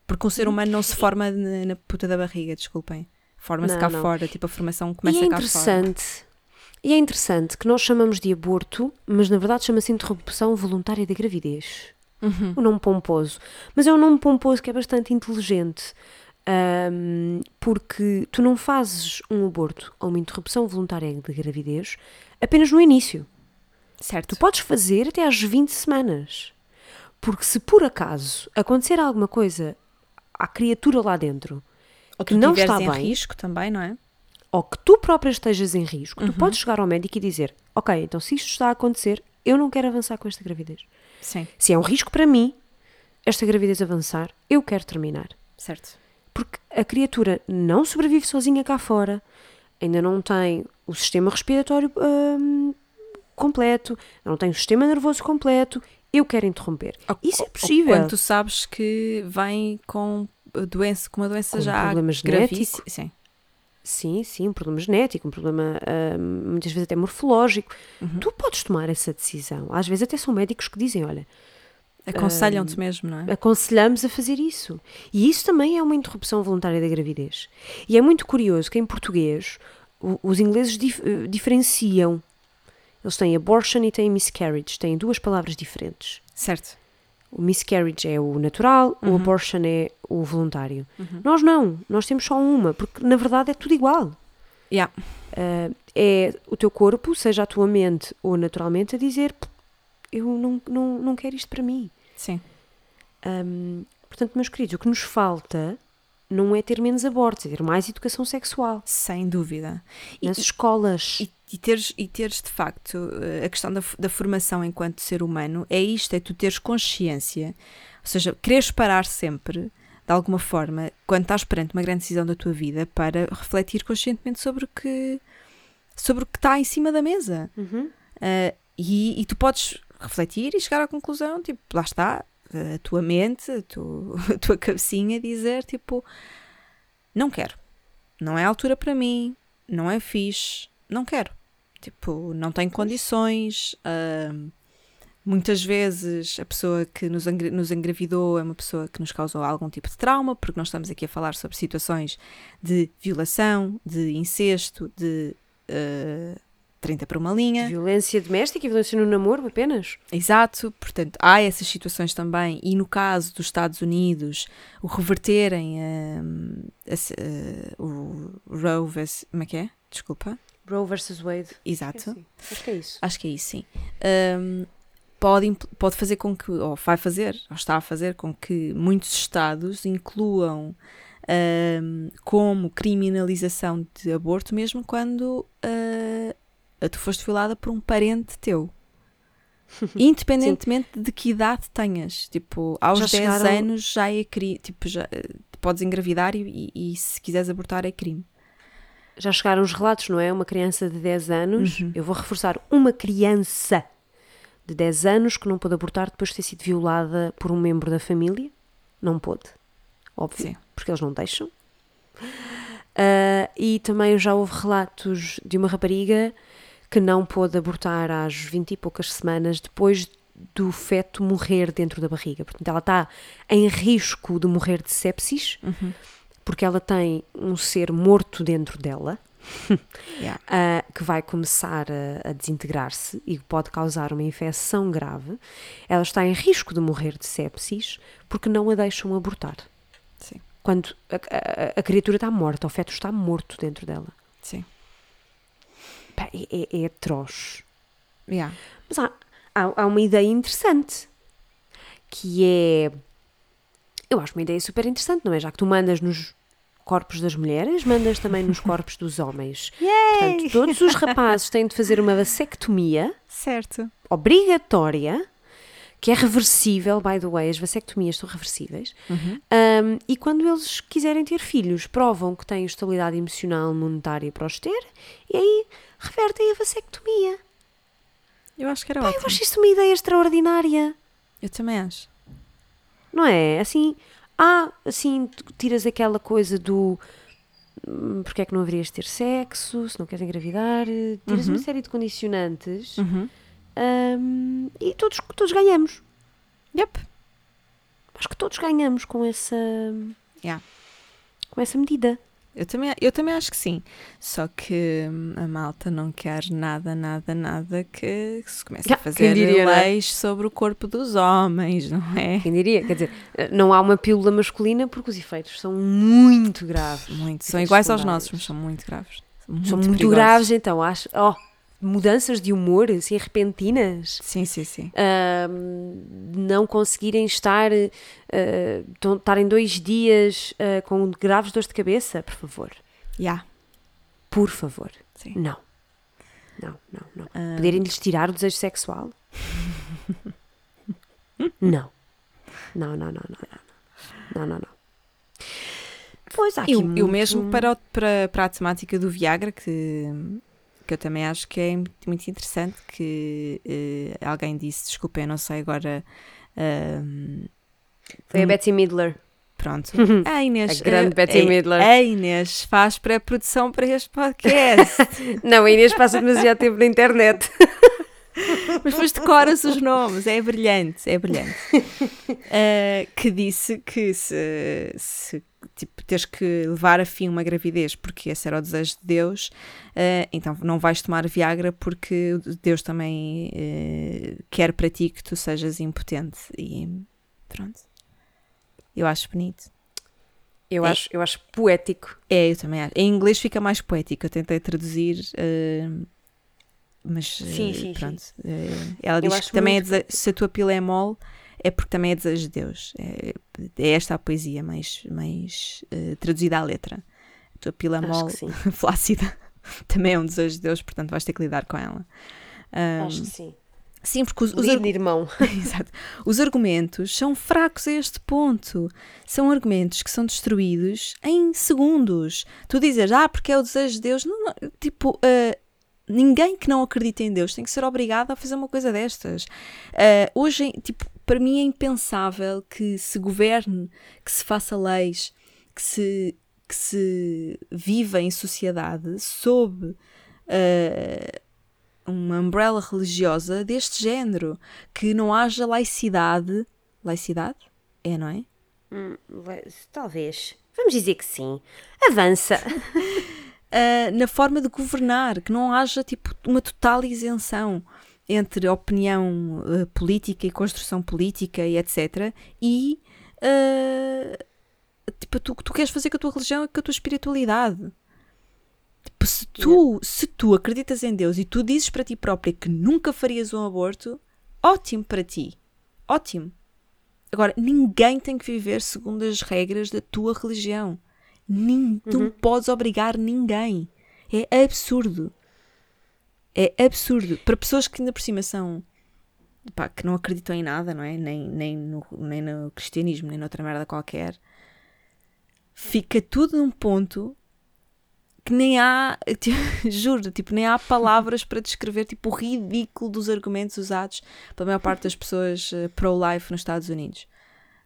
Porque um ser humano não se forma na, na puta da barriga, desculpem. Forma-se cá não. fora, tipo a formação E começa é cá fora. interessante. E é interessante que nós chamamos de aborto, mas na verdade chama-se interrupção voluntária da gravidez. Uhum. O nome pomposo. Mas é um nome pomposo que é bastante inteligente. Ahm, porque tu não fazes um aborto ou uma interrupção voluntária de gravidez apenas no início. Certo. Tu podes fazer até às 20 semanas. Porque se por acaso acontecer alguma coisa à criatura lá dentro, Ou que tu não está em bem. risco também, não é? ou que tu própria estejas em risco, Uhum. tu podes chegar ao médico e dizer: Ok, então se isto está a acontecer, eu não quero avançar com esta gravidez. Sim. Se é um risco para mim esta gravidez avançar, eu quero terminar. Certo. Porque a criatura não sobrevive sozinha cá fora, ainda não tem o sistema respiratório hum, completo, não tem o sistema nervoso completo, eu quero interromper. Isso é Ou possível. Quando tu sabes que vem com doença, com uma doença Com um já problema genético. Sim. Sim, sim, um problema genético, um problema hum, muitas vezes até morfológico. Uhum. Tu podes tomar essa decisão. Às vezes até são médicos que dizem, olha, Aconselham-te mesmo, não é? aconselhamos a fazer isso. E isso também é uma interrupção voluntária da gravidez. E é muito curioso que em português o- os ingleses dif- eh, diferenciam. Eles têm abortion e têm miscarriage, têm duas palavras diferentes. Certo. O miscarriage é o natural, o Uhum. abortion é o voluntário. Uhum. Nós não, nós temos só uma, porque na verdade é tudo igual. Yeah. Uh, é o teu corpo, seja a tua mente ou naturalmente, a dizer: "P- Eu não, não, não quero isto para mim. Sim. Um, portanto, meus queridos, o que nos falta não é ter menos abortos, é ter mais educação sexual Sem dúvida. E- nas escolas. E, e teres, e teres de facto eh, a questão da, da formação enquanto ser humano é isto, é tu teres consciência, ou seja, quereres parar sempre, de alguma forma, quando estás perante uma grande decisão da tua vida, para refletir conscientemente sobre o que, sobre o que está em cima da mesa. Uhum. Uh, e, e tu podes refletir e chegar à conclusão, tipo, lá está, a tua mente, a tua, (laughs) a tua cabecinha dizer, tipo, não quero. Não é a altura para mim, não é fixe, não quero. Tipo, não tenho condições, ahm, muitas vezes a pessoa que nos, nos engravidou é uma pessoa que nos causou algum tipo de trauma, porque nós estamos aqui a falar sobre situações de violação, de incesto, de eh, 30 por uma linha. Violência doméstica e violência no namoro apenas? Exato, portanto, há essas situações também, e no caso dos Estados Unidos, o reverterem hum, a se- eh, o Roe vs. Como é que é? Desculpa. Roe versus Wade. Exato. Sim, Acho que é isso. Acho que é isso, sim. Hum, pode, pode fazer com que, ou vai fazer, ou está a fazer com que muitos Estados incluam hum, como criminalização de aborto, mesmo quando ah, tu foste violada por um parente teu. (laughs) Independentemente de que idade tenhas. Tipo, aos Já 10 chegaram- anos já é crime. Tipo, já, eh, podes engravidar e, e- e se quiseres abortar é crime. Já chegaram os relatos, não é? Uma criança de 10 anos, Uhum. eu vou reforçar, uma criança de 10 anos que não pôde abortar depois de ter sido violada por um membro da família. Não pôde, óbvio, Sim. porque eles não deixam. Ah, e também já houve relatos de uma rapariga que não pôde abortar às 20 e poucas semanas depois do feto morrer dentro da barriga. Portanto, ela está em risco de morrer de sepsis Uhum. porque ela tem um ser morto dentro dela (laughs) Yeah. ah, que vai começar a, a desintegrar-se e pode causar uma infecção grave. Ela está em risco de morrer de sepsis porque não a deixam abortar. Sim. Quando a, a- a criatura está morta, o feto está morto dentro dela. Sim. Pá, é, é- é atroz. Yeah. Mas há, há, há uma ideia interessante que é. Eu acho uma ideia super interessante, não é? Já que tu mandas nos corpos das mulheres, mandas também nos (laughs) corpos dos homens. Portanto, todos os rapazes têm de fazer uma vasectomia Certo. obrigatória, que é reversível, by the way, as vasectomias são reversíveis. Uhum. Um, e quando eles quiserem ter filhos, provam que têm estabilidade emocional, monetária para os ter, e aí revertem a vasectomia. Eu acho que era eu ótimo. acho isto uma ideia extraordinária. Eu também acho. Não é? Assim, ah, assim, tiras aquela coisa do hum, porque é que não haverias de ter sexo, se não queres engravidar, tiras Uhum. uma série de condicionantes Uhum. Hum, e todos, todos ganhamos. Yep. Acho que todos ganhamos com essa, Yeah. com essa medida. Eu também, eu também acho que sim. Só que hum, a malta não quer nada, nada, nada que se comece a fazer diria, é? leis sobre o corpo dos homens, não é? Quem diria? Quer dizer, não há uma pílula masculina porque os efeitos são muito graves. Muito. São iguais aos nossos, mas são muito graves. Muito São muito graves, então, acho. Oh, mudanças de humor, assim, repentinas. Sim, sim, sim. Ahm, não conseguirem estar, tão- estarem dois dias ah, com graves dores de cabeça, por favor. Yeah. Por favor. Sim. Não. Não, não, não. Ah, Poderem-lhes tirar o desejo sexual? (laughs) não. Não, não, não, não, não. Não, não, não. Pois há aqui E, muito... mesmo para, para, para a temática do Viagra, que, que eu também acho que é muito interessante, que eh, alguém disse, desculpem, eu não sei agora... ahm, Foi a hum, Betsy Midler. Pronto. (laughs) A Inês. A grande eh, Betsy a- Midler. A Inês faz pré-produção para este podcast. (laughs) Não, a Inês passa demasiado tempo na internet. (laughs) (laughs) mas depois decoras os nomes. É brilhante, é brilhante. (laughs) Eh, que disse que se, se tipo, tens que levar a fim uma gravidez porque esse era o desejo de Deus, eh, então não vais tomar Viagra porque Deus também eh, quer para ti que tu sejas impotente. E pronto. Eu acho bonito. Eu, É. acho, eu acho poético. É, eu também acho. Em inglês fica mais poético. Eu tentei traduzir, eh, mas Sim, eh, sim, pronto. Eh, ela diz que também é dese- se a tua pila é mole, é porque também é desejo de Deus. É, é esta a poesia mais, mais eh, traduzida à letra. A tua pila mole, sim. (laughs) flácida, (laughs) também é um desejo de Deus, portanto vais ter que lidar com ela. Ahm, Acho que sim. sim, porque os, os, Lido, irmão. (laughs) Exato. Os argumentos são fracos a este ponto. São argumentos que são destruídos em segundos. Tu dizes, ah, porque é o desejo de Deus. Não, não, tipo, ah, ninguém que não acredita em Deus tem que ser obrigado a fazer uma coisa destas. Ah, hoje, tipo, para mim é impensável que se governe, que se faça leis, que se, que se viva em sociedade sob ah, uma umbrella religiosa deste género, que não haja laicidade. Laicidade? É, não é? Hum, talvez. Vamos dizer que sim. Avança. (laughs) Ah, na forma de governar, que não haja tipo uma total isenção entre opinião ah, política e construção política e etc. E ah, tipo, tu, tu queres fazer com a tua religião e com a tua espiritualidade. Tipo, se tu, se tu acreditas em Deus e tu dizes para ti própria que nunca farias um aborto, ótimo para ti. Ótimo. Agora, ninguém tem que viver segundo as regras da tua religião. Nin, Tu não podes obrigar ninguém. É absurdo. É absurdo. Para pessoas que ainda por cima são. pá, que não acreditam em nada, não é? Nem, nem, no, nem no cristianismo, nem noutra merda qualquer. Fica tudo num ponto que nem há. (laughs) tipo, juro, tipo, nem há palavras para descrever tipo, o ridículo dos argumentos usados pela maior parte das pessoas eh, pro-life nos Estados Unidos.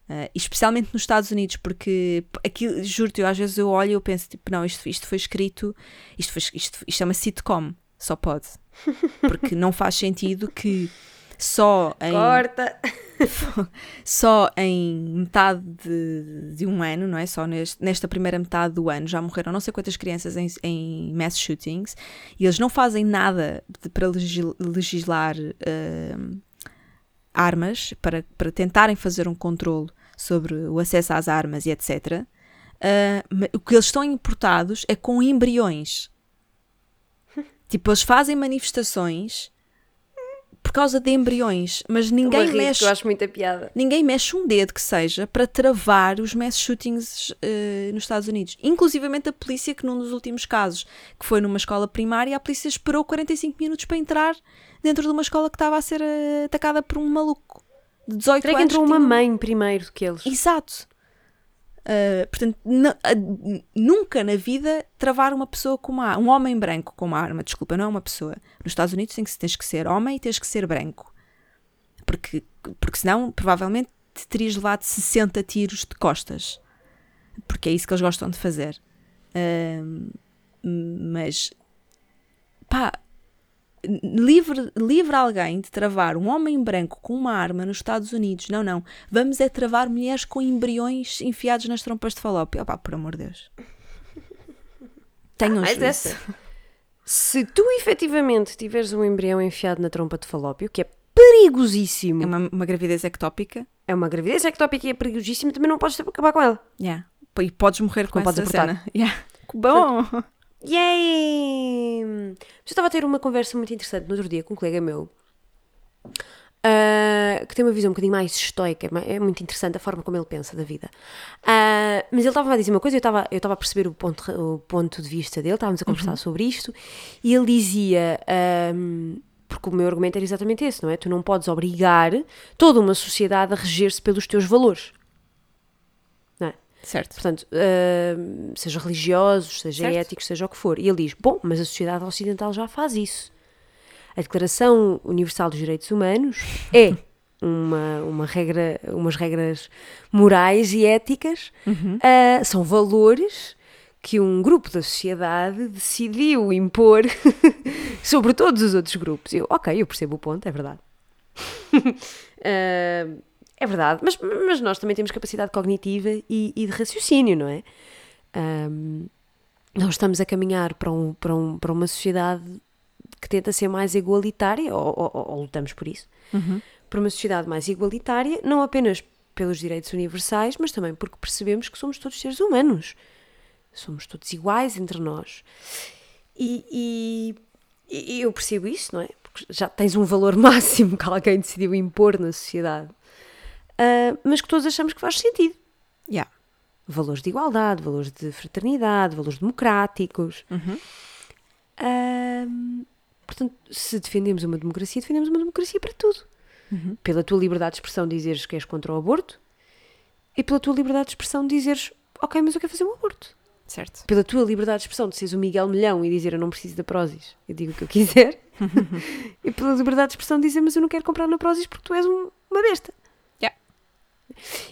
Uh, especialmente nos Estados Unidos, porque aquilo, juro-te, eu, às vezes eu olho e eu penso, tipo, não, isto, isto foi escrito, isto, foi, isto, isto é uma sitcom, só pode. (laughs) Porque não faz sentido que só em, Corta. (laughs) só em metade de, de um ano, não é? Só neste- nesta primeira metade do ano já morreram não sei quantas crianças em, em mass shootings e eles não fazem nada de- para legis- legislar hum, armas, para, para tentarem fazer um controle sobre o acesso às armas e etc. Ah, ma- o que eles estão importados é com embriões. (laughs) tipo, eles fazem manifestações por causa de embriões, mas ninguém mexe Eu acho muita piada. ninguém mexe um dedo que seja para travar os mass shootings eh, nos Estados Unidos. Inclusivamente a polícia, que num dos últimos casos, que foi numa escola primária, a polícia esperou 45 minutos para entrar dentro de uma escola que estava a ser atacada por um maluco de 18 Será que entrou uma tinha- mãe primeiro do que eles? Exato. Uh, portanto, na- a- nunca na vida travar uma pessoa com uma um homem branco com uma arma, desculpa, não é uma pessoa. Nos Estados Unidos tem que, tens que ser homem e tens que ser branco. Porque, porque senão, provavelmente, te terias levado 60 tiros de costas. Porque é isso que eles gostam de fazer. Um, mas, pá, livre, livre alguém de travar um homem branco com uma arma nos Estados Unidos. Não, não. Vamos é travar mulheres com embriões enfiados nas trompas de falópio. Opá, por amor de Deus. Tenham Mas juízo. essa. Se tu efetivamente tiveres um embrião enfiado na trompa de falópio, que é perigosíssimo, É uma, uma gravidez ectópica. é uma gravidez ectópica e é perigosíssima, também não podes acabar com ela. Yeah. E podes morrer com podes essa abortar. cena. (laughs) Yeah. Bom! Yay! Mas eu estava a ter uma conversa muito interessante no outro dia com um colega meu ah, que tem uma visão um bocadinho mais estoica, é muito interessante a forma como ele pensa da vida. Ah, mas ele estava a dizer uma coisa, eu estava, eu estava a perceber o ponto, o ponto de vista dele, estávamos a conversar sobre isto, e ele dizia. ahm, porque o meu argumento era exatamente esse, não é? Tu não podes obrigar toda uma sociedade a reger-se pelos teus valores. Certo. Portanto, hum, seja religiosos, seja Certo. éticos, seja o que for. E ele diz: bom, mas a sociedade ocidental já faz isso. A Declaração Universal dos Direitos Humanos (laughs) é uma, uma regra, umas regras morais e éticas, ah, são valores que um grupo da sociedade decidiu impor (laughs) sobre todos os outros grupos. Eu, ok, eu percebo o ponto, é verdade. (laughs) Ah, é verdade, mas, mas nós também temos capacidade cognitiva e, e de raciocínio, não é? Ahm, nós estamos a caminhar para, um, para, um, para uma sociedade que tenta ser mais igualitária, ou, ou- ou- lutamos por isso, para uma sociedade mais igualitária, não apenas pelos direitos universais, mas também porque percebemos que somos todos seres humanos. Somos todos iguais entre nós. E, e- e eu percebo isso, não é? Porque já tens um valor (laughs) máximo que alguém decidiu impor na sociedade, Ah, mas que todos achamos que faz sentido. Yeah. Valores de igualdade, valores de fraternidade, valores democráticos. Ahm, portanto, se defendemos uma democracia, defendemos uma democracia para tudo. Pela tua liberdade de expressão dizeres que és contra o aborto e pela tua liberdade de expressão dizeres ok, mas eu quero fazer um aborto. Certo. Pela tua liberdade de expressão de seres o Miguel Milhão e dizer eu não preciso da Prozis, eu digo o que eu quiser. (laughs) e pela liberdade de expressão dizer mas eu não quero comprar na Prozis porque tu és um- uma besta.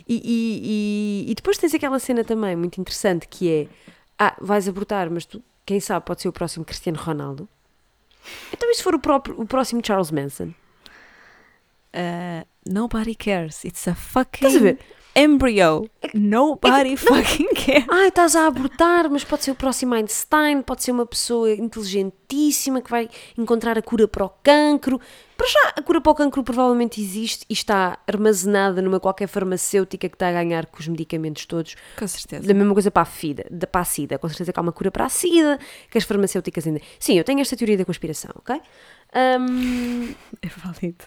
E, e- e- depois tens aquela cena também muito interessante que é ah, vais abortar, mas tu, quem sabe, pode ser o próximo Cristiano Ronaldo. Então e se for o, próprio, o próximo Charles Manson? Uh, nobody cares. It's a Estás a fucking ver? Embryo. Nobody fucking cares. Ai, estás a abortar, mas pode ser o próximo Einstein, pode ser uma pessoa inteligentíssima que vai encontrar a cura para o cancro. Para já, a cura para o cancro provavelmente existe e está armazenada numa qualquer farmacêutica que está a ganhar com os medicamentos todos. Com certeza. Da mesma coisa para a, FIDA, da, para a SIDA. Com certeza que há uma cura para a SIDA, que as farmacêuticas ainda. Sim, eu tenho esta teoria da conspiração, ok? Ahm, É válido.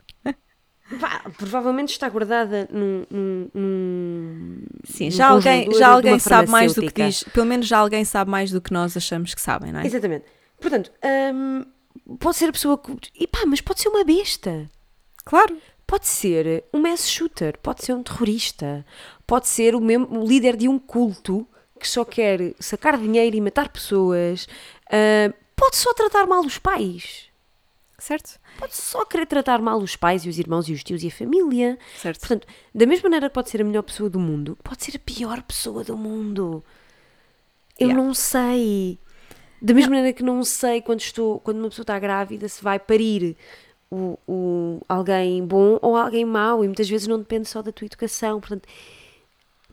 Pá, provavelmente está guardada num. num, num Sim, num já alguém, já alguém sabe mais do que diz. Pelo menos já alguém sabe mais do que nós achamos que sabem, não é? Exatamente. Portanto, hum, pode ser a pessoa que. E pá, mas pode ser uma besta. Claro. Pode ser um mass shooter, pode ser um terrorista, pode ser o, mesmo, o líder de um culto que só quer sacar dinheiro e matar pessoas, ah, pode só tratar mal os pais, Certo? pode só querer tratar mal os pais e os irmãos e os tios e a família. Certo. Portanto, da mesma maneira que pode ser a melhor pessoa do mundo, pode ser a pior pessoa do mundo. Eu Yeah. não sei. Da mesma maneira que não sei quando, estou, quando uma pessoa está grávida se vai parir o, o- alguém bom ou alguém mau e muitas vezes não depende só da tua educação. Portanto,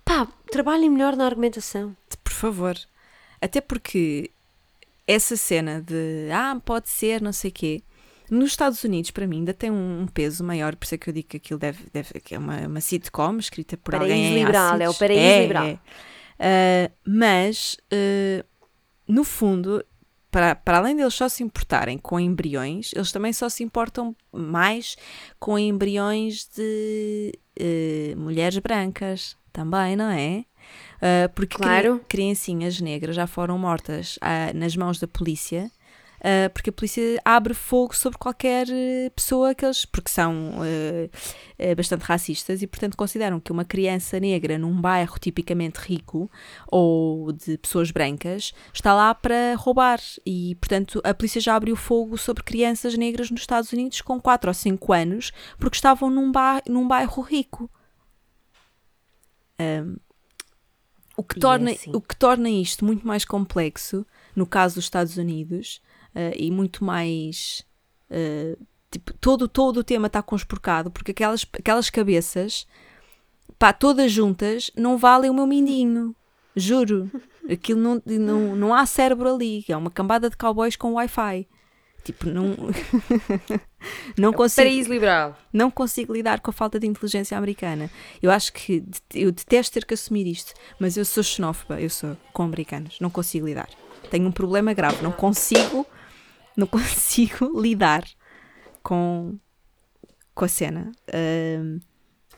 pá, trabalhem melhor na argumentação. Por favor. Até porque essa cena de ah, pode ser, não sei o quê, nos Estados Unidos, para mim, ainda tem um, um peso maior, por isso é que eu digo que aquilo deve, deve que é uma, uma sitcom escrita por Paraíso alguém liberal, é o paraíso liberal. Ah, mas, ah, no fundo, para, para além deles só se importarem com embriões, eles também só se importam mais com embriões de eh, mulheres brancas, também, não é? Ah, porque Claro. criancinhas negras já foram mortas ah, nas mãos da polícia. Ah, porque a polícia abre fogo sobre qualquer eh, pessoa que eles. porque são eh, bastante racistas e, portanto, consideram que uma criança negra num bairro tipicamente rico ou de pessoas brancas está lá para roubar. E, portanto, a polícia já abriu fogo sobre crianças negras nos Estados Unidos com 4 ou 5 anos porque estavam num, ba num bairro rico. Ahm, o, que é torna, assim. o que torna isto muito mais complexo, no caso dos Estados Unidos, ah, e muito mais. ah, tipo, todo, todo o tema está conspurcado, porque aquelas, aquelas cabeças, pá, todas juntas, não valem o meu mindinho. Juro. Aquilo não, não, não há cérebro ali. É uma cambada de cowboys com Wi-Fi. Tipo, não. (laughs) não consigo Paraíso liberal. não consigo lidar com a falta de inteligência americana. Eu acho que eu detesto ter que assumir isto, mas eu sou xenófoba, eu sou com americanos, não consigo lidar. Tenho um problema grave, não consigo, não consigo (laughs) lidar com com a cena. Ahm,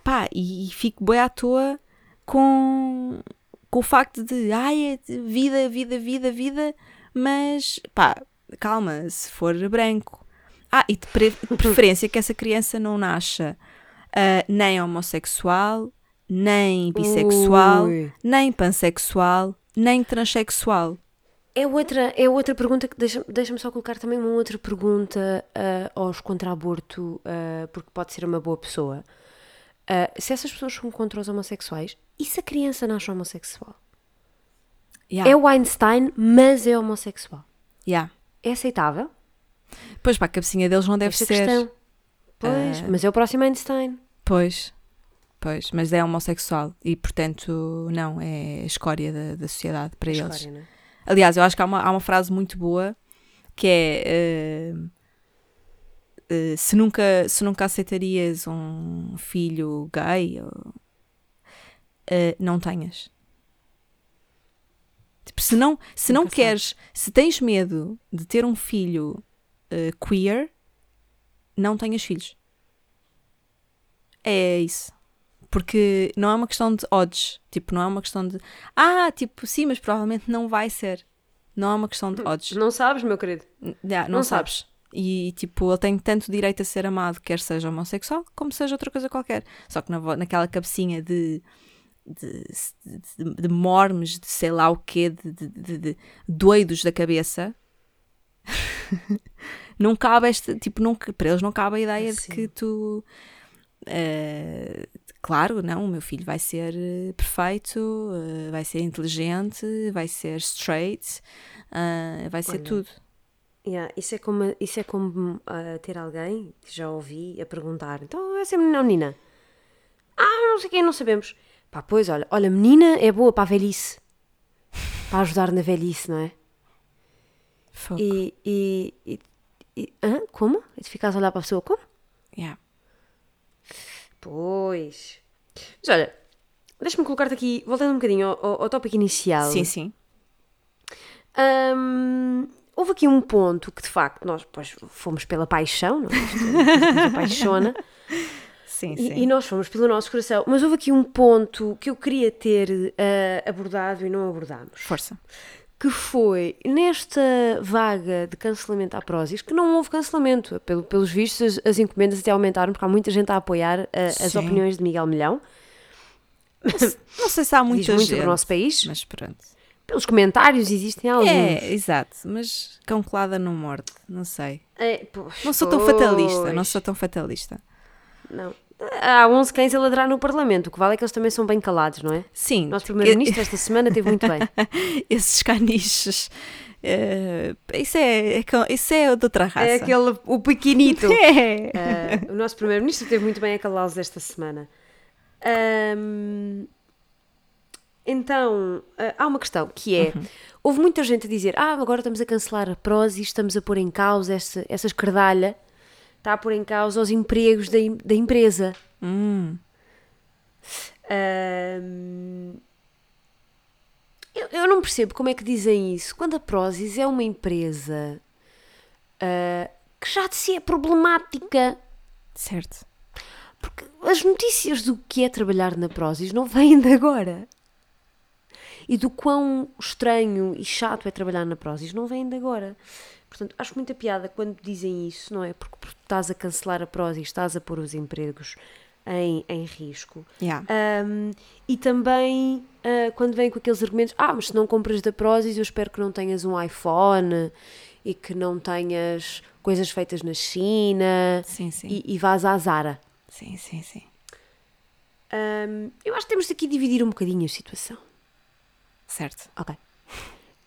pá, e, e fico bem à toa com com o facto de ai, é vida, vida, vida, vida, mas pá, calma, se for branco. Ah, e de pre- de (laughs) preferência que essa criança não nasça ah, nem homossexual, nem bissexual, Ui. nem pansexual, nem transexual. É outra, é outra pergunta que deixa- deixa-me só colocar também uma outra pergunta ah, aos contra-aborto, ah, porque pode ser uma boa pessoa. Ah, se essas pessoas são contra os homossexuais, e se a criança nasce homossexual? Yeah. É o Einstein, mas é homossexual. Yeah. É aceitável? Pois pá, a cabecinha deles não deve Esta ser. questão. Pois, mas é o próximo Einstein. Pois, pois, mas é homossexual e portanto não, é a escória da, da sociedade para eles. História, não é? Aliás, eu acho que há uma, há uma frase muito boa que é eh, eh, se, nunca, se nunca aceitarias um filho gay, ou, eh, não tenhas. Tipo, se não, se não queres, se tens medo de ter um filho queer, não tenhas filhos. É isso. Porque não é uma questão de odds. Tipo, não é uma questão de. Ah, tipo, sim, mas provavelmente não vai ser. Não é uma questão de odds. Não sabes, meu querido? Já, não, não sabes. E tipo, ele tem tanto direito a ser amado, quer seja homossexual, como seja outra coisa qualquer. Só que na, naquela cabecinha de. De, de, de mormes, de sei lá o quê, de, de, de- de doidos da cabeça, (laughs) não cabe esta. Tipo, não, para eles não cabe a ideia de Sim. que tu. eh, claro, não, o meu filho vai ser eh, perfeito, eh, vai ser inteligente, vai ser straight, ah, vai ser Olha, tudo. Yeah, isso é como, isso é como ah, ter alguém que já ouvi a perguntar: então essa é menina ou menina? Ah, não sei quem, não sabemos. Pá, pois, olha, olha, menina é boa para a velhice. Para ajudar na velhice, não é? Fogo. E. e, e, e hã? Como? E tu ficas a olhar para a pessoa como? Yeah. Pois. Mas olha, deixa-me colocar-te aqui, voltando um bocadinho ao, ao- ao tópico inicial. Sim, sim. Hum, houve aqui um ponto que de facto nós pois, fomos pela paixão, não é? Apaixona, (laughs) Sim, e, sim. e nós fomos pelo nosso coração. Mas houve aqui um ponto que eu queria ter ah, abordado e não abordámos. Força. Que foi nesta vaga de cancelamento à Prozis, que não houve cancelamento, pelo, pelos vistos as, as encomendas até aumentaram, porque há muita gente a apoiar ah, as opiniões de Miguel Milhão. Não sei se há muita Diz muito gente, sobre o nosso país. mas pronto. Pelos comentários existem alguns. É, exato, mas cão colada não morde, não sei. É, pois, Não sou tão pois. fatalista, não sou tão fatalista. Não. Há 11 cães a ladrar no Parlamento. O que vale é que eles também são bem calados, não é? Sim, O nosso Primeiro-Ministro esta semana teve muito bem. (laughs) esses caniches, eh, isso, é, é isso é de outra raça. É aquele, o pequenito. (laughs) É. Ah, o nosso Primeiro-Ministro teve muito bem a calá-los esta semana. Ahm, então, ah, há uma questão que é: houve muita gente a dizer, ah, agora estamos a cancelar a Prozis, estamos a pôr em causa essa, essa escardalha, está a pôr em causa os empregos da, da empresa. Hum, Ahm, eu, eu não percebo como é que dizem isso. Quando a Prozis é uma empresa ah, que já de si é problemática. certo. Porque as notícias do que é trabalhar na Prozis não vêm de agora. E do quão estranho e chato é trabalhar na Prozis não vêm de agora. Portanto, acho muita piada quando dizem isso, não é? Porque, estás a cancelar a Prozis, estás a pôr os empregos em, em risco. Yeah. Um, e também uh, quando vem com aqueles argumentos, ah, mas se não compras da Prozis, eu espero que não tenhas um iPhone e que não tenhas coisas feitas na China Sim, sim. e, e vás à Zara. Sim, sim, sim. Um, eu acho que temos aqui dividir um bocadinho a situação. Certo. Ok.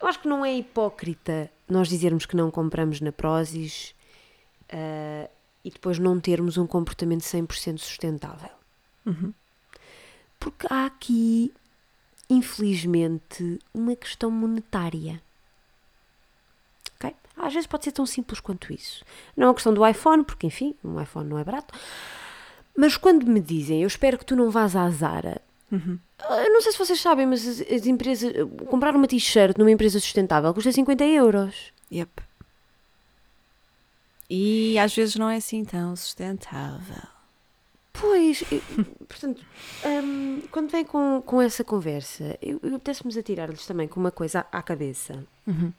Eu acho que não é hipócrita nós dizermos que não compramos na Prozis uh, e depois não termos um comportamento 100% sustentável. Uhum. Porque há aqui, infelizmente, uma questão monetária. Ok? Às vezes pode ser tão simples quanto isso. Não é uma questão do iPhone, porque enfim, um iPhone não é barato. Mas quando me dizem, eu espero que tu não vás à Zara, Uhum. eu não sei se vocês sabem, mas as, as empresas, comprar uma t-shirt numa empresa sustentável custa 50 euros. Yep. E às vezes não é assim tão sustentável. Pois, eu- (laughs) portanto, hum, quando vem com, com essa conversa, eu, eu apetece-me atirar-lhes também com uma coisa à, à cabeça. Uhum.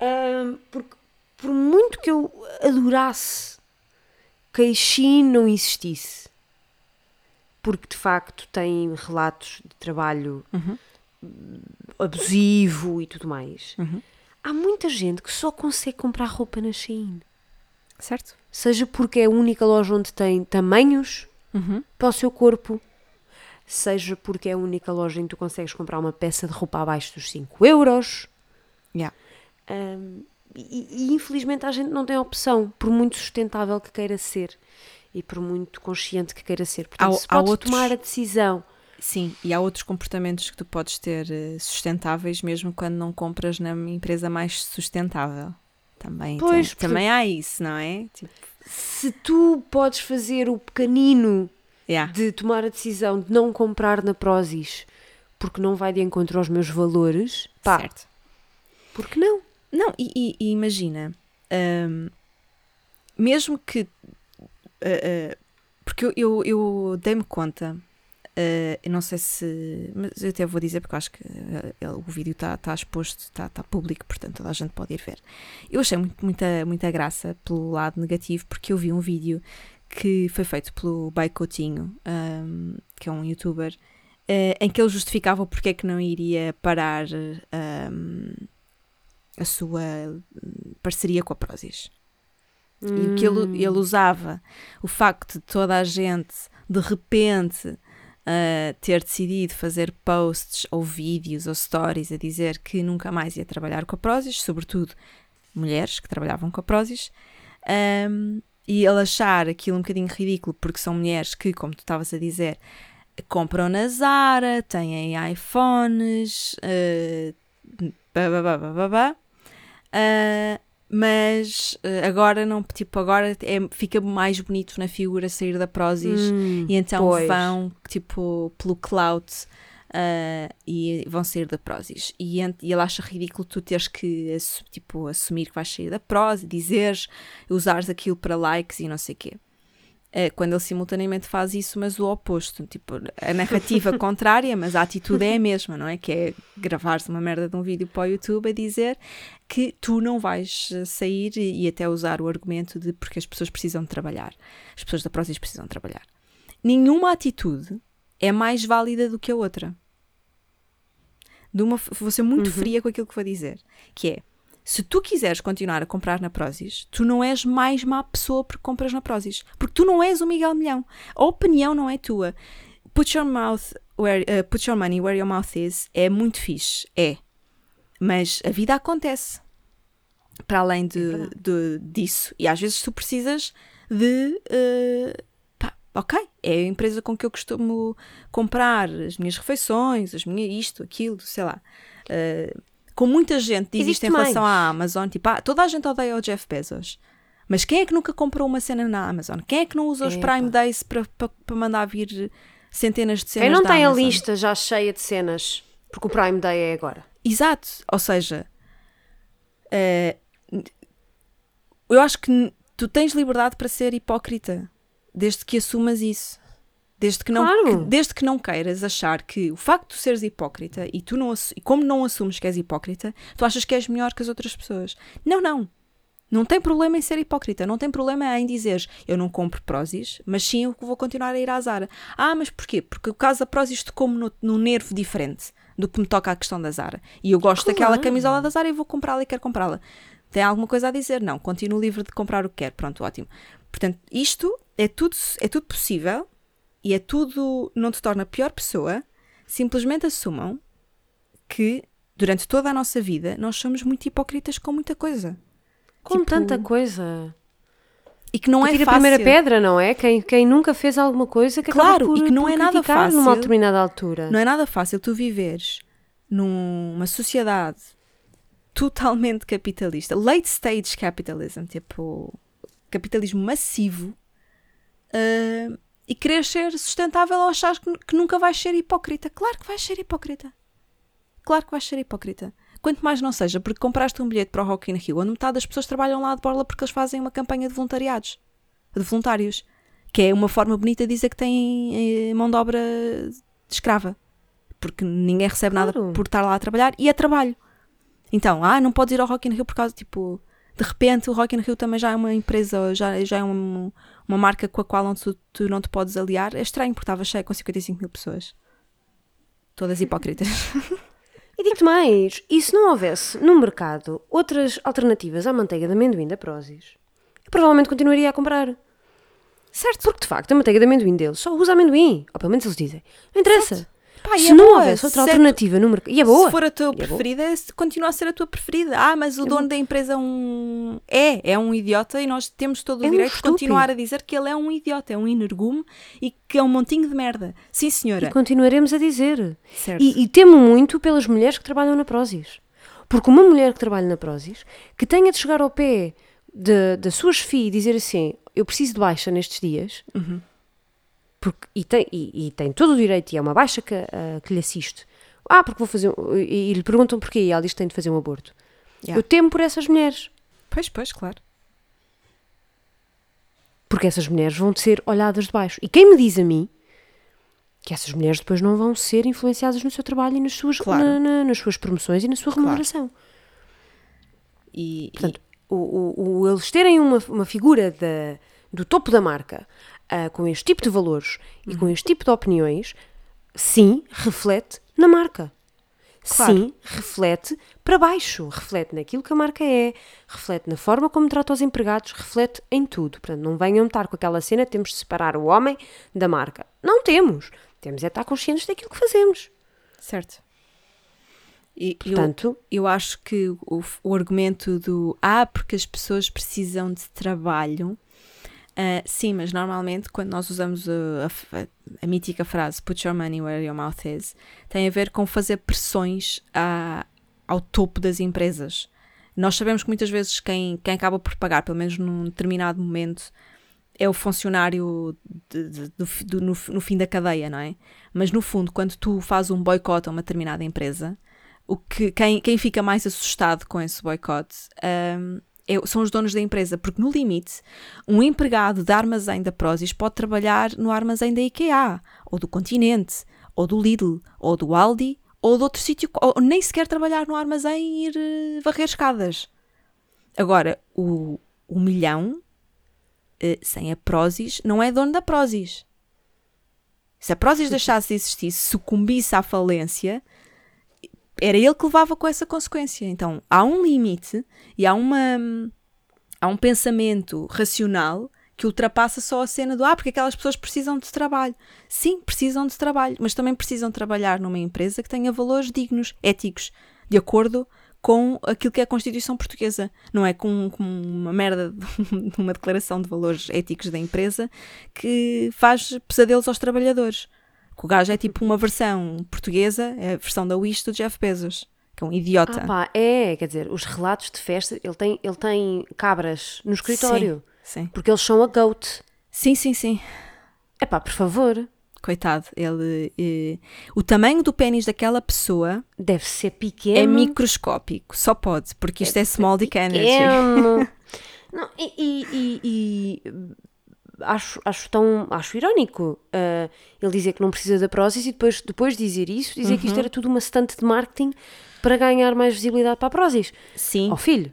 Hum, porque por muito que eu adorasse que a China não existisse, porque de facto tem relatos de trabalho Uhum. abusivo e tudo mais, Uhum. há muita gente que só consegue comprar roupa na Shein. Certo? Seja porque é a única loja onde tem tamanhos Uhum. para o seu corpo, seja porque é a única loja em que tu consegues comprar uma peça de roupa abaixo dos 5 euros. Yeah. Hum, e, e, infelizmente a gente não tem opção, por muito sustentável que queira ser e por muito consciente que queira ser. Portanto, Há- se podes outros- tomar a decisão, Sim, e há outros comportamentos que tu podes ter eh, sustentáveis mesmo quando não compras na empresa mais sustentável. Também, Pois, tem- também há isso, não é? Tipo, se tu podes fazer o pequenino yeah. de tomar a decisão de não comprar na Prozis porque não vai de encontro aos meus valores, pá, certo. porque não? Não, e, e- e imagina, hum, mesmo que. Uh, uh, porque eu, eu, eu dei-me conta, uh, não sei se. Mas eu até vou dizer porque acho que o vídeo está tá exposto, está tá público, portanto toda a gente pode ir ver. Eu achei muito- muita, muita graça pelo lado negativo porque eu vi um vídeo que foi feito pelo Baicotinho, um, que é um youtuber, em que ele justificava porque é que não iria parar. um, a sua hum, parceria com a Prozis. E o que Hum. ele, ele usava, o facto de toda a gente de repente ah, ter decidido fazer posts ou vídeos ou stories a dizer que nunca mais ia trabalhar com a Prozis, sobretudo mulheres que trabalhavam com a Prozis um, e ele achar aquilo um bocadinho ridículo porque são mulheres que, como tu estavas a dizer, compram na Zara, têm iPhones, uh, babá, uh, mas uh, agora não, tipo, agora é, fica mais bonito na figura sair da Prozis Hum, e então pois. vão, tipo, pelo clout uh, e vão sair da Prozis. E, e ele acha ridículo tu teres que, tipo, assumir que vais sair da Prozis, dizeres, usares aquilo para likes e não sei o quê. Uh, quando ele simultaneamente faz isso, mas o oposto, tipo, a narrativa (laughs) contrária, mas a atitude é a mesma, não é? Que é gravares uma merda de um vídeo para o YouTube a dizer que tu não vais uh, sair e, até usar o argumento de porque as pessoas precisam de trabalhar. As pessoas da Prozis precisam de trabalhar. Nenhuma atitude é mais válida do que a outra. De uma, vou ser muito fria com aquilo que vou dizer, que é, se tu quiseres continuar a comprar na Prozis, tu não és mais má pessoa porque compras na Prozis. Porque tu não és o Miguel Milhão. A opinião não é tua. Put your mouth where, uh, put your money where your mouth is é muito fixe. É. Mas a vida acontece. Para além de, de- disso. E às vezes tu precisas de. uh, pá, ok, é a empresa com que eu costumo comprar as minhas refeições, as minhas isto, aquilo, sei lá. Uh, com muita gente diz Existe isto em relação à Amazon, tipo, ah, toda a gente odeia o Jeff Bezos. Mas quem é que nunca comprou uma cena na Amazon? Quem é que não usa os Epa. Prime Days para, para, para mandar vir centenas de cenas Quem não tem a Amazon? lista já cheia de cenas, porque o Prime Day é agora. Exato, ou seja, eh, eu acho que tu tens liberdade para ser hipócrita, desde que assumas isso. Desde que, não, Claro. que- desde que não queiras achar que o facto de seres hipócrita e tu não e como não assumes que és hipócrita, tu achas que és melhor que as outras pessoas. Não, não. Não tem problema em ser hipócrita, não tem problema em dizeres eu não compro Prozis, mas sim eu vou continuar a ir à Zara. Ah, mas porquê? Porque o caso da Prozis tocou-me no, num nervo diferente do que me toca a questão da Zara. E eu gosto daquela Claro. camisola da Zara e vou comprá-la e quero comprá-la. Tem alguma coisa a dizer? Não, continuo livre de comprar o que quer. Pronto, ótimo. Portanto, isto é tudo, é tudo possível e é tudo, não te torna pior pessoa. Simplesmente assumam que durante toda a nossa vida nós somos muito hipócritas com muita coisa. Com Tipo, tanta coisa. E que não é Tira a fácil. primeira pedra, não é? Quem, quem nunca fez alguma coisa que Claro, por, e que não é nada criticar numa fácil. determinada altura. Não é nada fácil tu viveres numa sociedade totalmente capitalista, late stage capitalism, tipo capitalismo massivo, ah, e querer ser sustentável ou achar que, nunca vais ser hipócrita. Claro que vais ser hipócrita. Claro que vais ser hipócrita. Quanto mais não seja, porque compraste um bilhete para o Rock in Rio, onde metade das pessoas trabalham lá de borla porque eles fazem uma campanha de voluntariados, de voluntários, que é uma forma bonita de dizer que têm eh, mão de obra escrava, porque ninguém recebe nada Claro. por estar lá a trabalhar e é trabalho. Então, ah, não podes ir ao Rock in Rio por causa, tipo, de repente o Rock in Rio também já é uma empresa, já, já é um- uma marca com a qual não tu, tu não te podes aliar. É estranho, porque estava cheio com 55 mil pessoas. Todas hipócritas. E digo-te mais, e se não houvesse no mercado outras alternativas à manteiga de amendoim da Prozis, eu provavelmente continuaria a comprar. certo. Porque de facto a manteiga de amendoim deles só usa amendoim. Ou pelo menos eles dizem. Não interessa. Pá, e se é não boa, houvesse outra certo. alternativa no mercado. E é boa. Se for a tua E é preferida, é- continua a ser a tua preferida. Ah, mas o dono da empresa é um... é, é um idiota e nós temos todo o É um direito de estúpido. continuar a dizer que ele é um idiota, é um energume e que é um montinho de merda. Sim, senhora. E continuaremos a dizer. Certo. E, e temo muito pelas mulheres que trabalham na Prozis. Porque uma mulher que trabalha na Prozis, que tenha de chegar ao pé de- da sua chefia e dizer assim: Eu preciso de baixa nestes dias, Uhum. Porque, e, tem, e, e tem todo o direito, e é uma baixa que, ah, que lhe assiste. Ah, porque vou fazer. um- E, e lhe perguntam porquê, e ela diz que tem de fazer um aborto. Yeah. Eu temo por essas mulheres. Pois, pois, claro. Porque essas mulheres vão ser olhadas de baixo. E quem me diz a mim que essas mulheres depois não vão ser influenciadas no seu trabalho e nas suas, Claro. na- na- nas suas promoções e na sua Claro. remuneração. E, Portanto, o, o- o- eles terem uma, uma figura da- do topo da marca ah, com este tipo de valores e Uhum. com este tipo de opiniões, sim, reflete na marca. Claro. Sim, reflete para baixo, reflete naquilo que a marca é, reflete na forma como trata os empregados, reflete em tudo. Portanto, não venham estar com aquela cena, temos de separar o homem da marca. Não temos. Temos é estar conscientes daquilo que fazemos. Certo. E eu- Portanto, eu acho que o, o argumento do ah, porque as pessoas precisam de trabalho. Ah, sim, mas normalmente quando nós usamos a, a a- a mítica frase put your money where your mouth is, tem a ver com fazer pressões à- ao topo das empresas. Nós sabemos que muitas vezes quem, quem acaba por pagar, pelo menos num determinado momento, é o funcionário de- de- fi- do- no, no fim da cadeia, não é? Mas no fundo, quando tu fazes um boicote a uma determinada empresa, o que, quem, quem fica mais assustado com esse boicote hum, é- são os donos da empresa, porque no limite, um empregado de armazém da Prozis pode trabalhar no armazém da IKEA, ou do Continente, ou do Lidl, ou do Aldi, ou de outro sítio, ou nem sequer trabalhar no armazém e ir eh, varrer escadas. Agora, o, o milhão, eh, sem a Prozis, não é dono da Prozis. Se a Prozis deixasse de existir, se sucumbisse à falência, era ele que levava com essa consequência. Então, há um limite e há uma há um pensamento racional que ultrapassa só a cena do ah, porque aquelas pessoas precisam de trabalho. Sim, precisam de trabalho, mas também precisam trabalhar numa empresa que tenha valores dignos, éticos, de acordo com aquilo que é a Constituição Portuguesa. Não é com, com uma merda (laughs) de uma declaração de valores éticos da empresa que faz pesadelos aos trabalhadores. Que o gajo é tipo uma versão portuguesa, é a versão da Wish do Jeff Bezos, que é um idiota. ah pá, é, quer dizer, os relatos de festa, ele tem, ele tem cabras no escritório, Sim. porque eles são a goat. Sim, sim, sim. É pá, por favor, Coitado, ele. eh, o tamanho do pênis daquela pessoa deve ser pequeno. é microscópico, só pode, porque isto é small dick energy. (laughs) Não, e, e- e- e, acho, acho tão acho irónico ah, ele dizer que não precisa da Prozis e depois, depois dizer isso, dizer Uhum. que isto era tudo uma estante de marketing para ganhar mais visibilidade para a Prozis. Sim, Ó filho,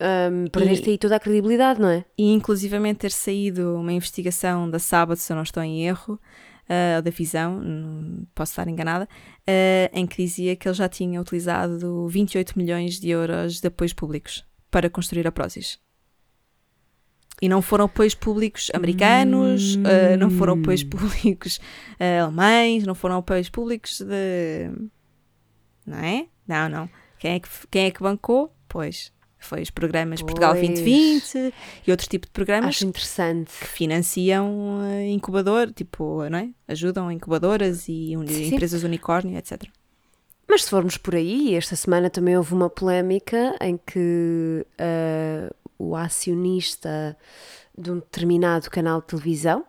ah, perdeste E- aí toda a credibilidade, não é? e inclusivamente ter saído uma investigação da Sábado, se eu não estou em erro, ah, ou da Visão, posso estar enganada, ah, em que dizia que ele já tinha utilizado 28 milhões de euros de apoios públicos para construir a Prozis. E não foram apoios públicos americanos, ah, não foram apoios públicos ah, alemães, não foram apoios públicos de. Não é? Não, não. Quem é que, quem é que bancou? Pois, foi os programas Portugal Pois. 2020 e outros tipos de programas Acho interessante. que financiam eh, incubador, tipo, não é? Ajudam incubadoras e sim. empresas unicórnio, etc. Mas se formos por aí, esta semana também houve uma polémica em que ah, o acionista de um determinado canal de televisão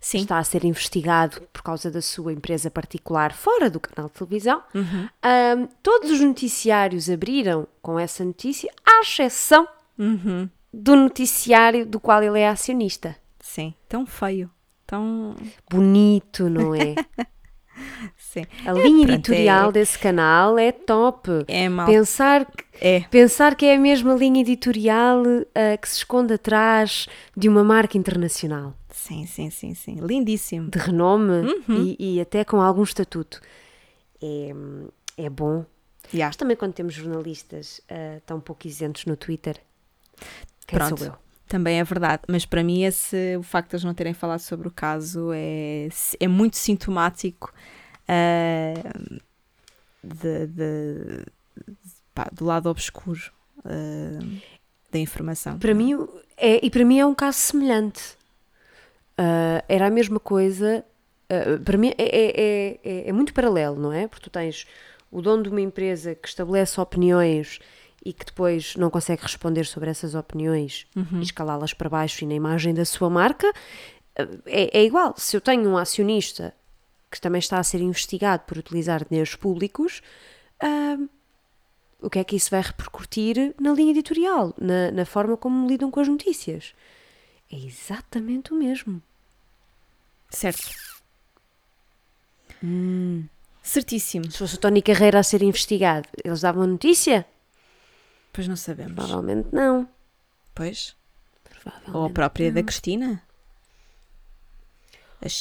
Sim. está a ser investigado por causa da sua empresa particular fora do canal de televisão. Uhum. Ahm, todos os noticiários abriram com essa notícia, à exceção Uhum. do noticiário do qual ele é acionista. Sim. Tão feio. Tão. Bonito, não é? (laughs) Sim. A linha pronto, editorial é- desse canal é top. É mal. Pensar que, É. pensar que é a mesma linha editorial ah, que se esconde atrás de uma marca internacional Sim, sim, sim, sim. Lindíssimo. de renome Uhum. e, e até com algum estatuto. É, é bom. Yeah. Mas também quando temos jornalistas ah, tão pouco isentos no Twitter, quem Pronto. sou eu? Também é verdade. Mas para mim, esse, o facto de eles não terem falado sobre o caso é, é muito sintomático ah, de- de- pá, do lado obscuro ah, da informação. Para mim é, e para mim é um caso semelhante. Ah, era a mesma coisa. para mim é, é, é- é- é muito paralelo, não é? Porque tu tens o dono de uma empresa que estabelece opiniões e que depois não consegue responder sobre essas opiniões Uhum. e escalá-las para baixo e na imagem da sua marca. ah, É, é igual. Se eu tenho um acionista que também está a ser investigado por utilizar dinheiros públicos, ah, o que é que isso vai repercutir na linha editorial, na, na forma como lidam com as notícias? É exatamente o mesmo. Certo. Certíssimo. Se fosse o Tony Carreira a ser investigado, eles davam a notícia? Pois não sabemos. Provavelmente não. Pois. Provavelmente. Ou a própria da Cristina.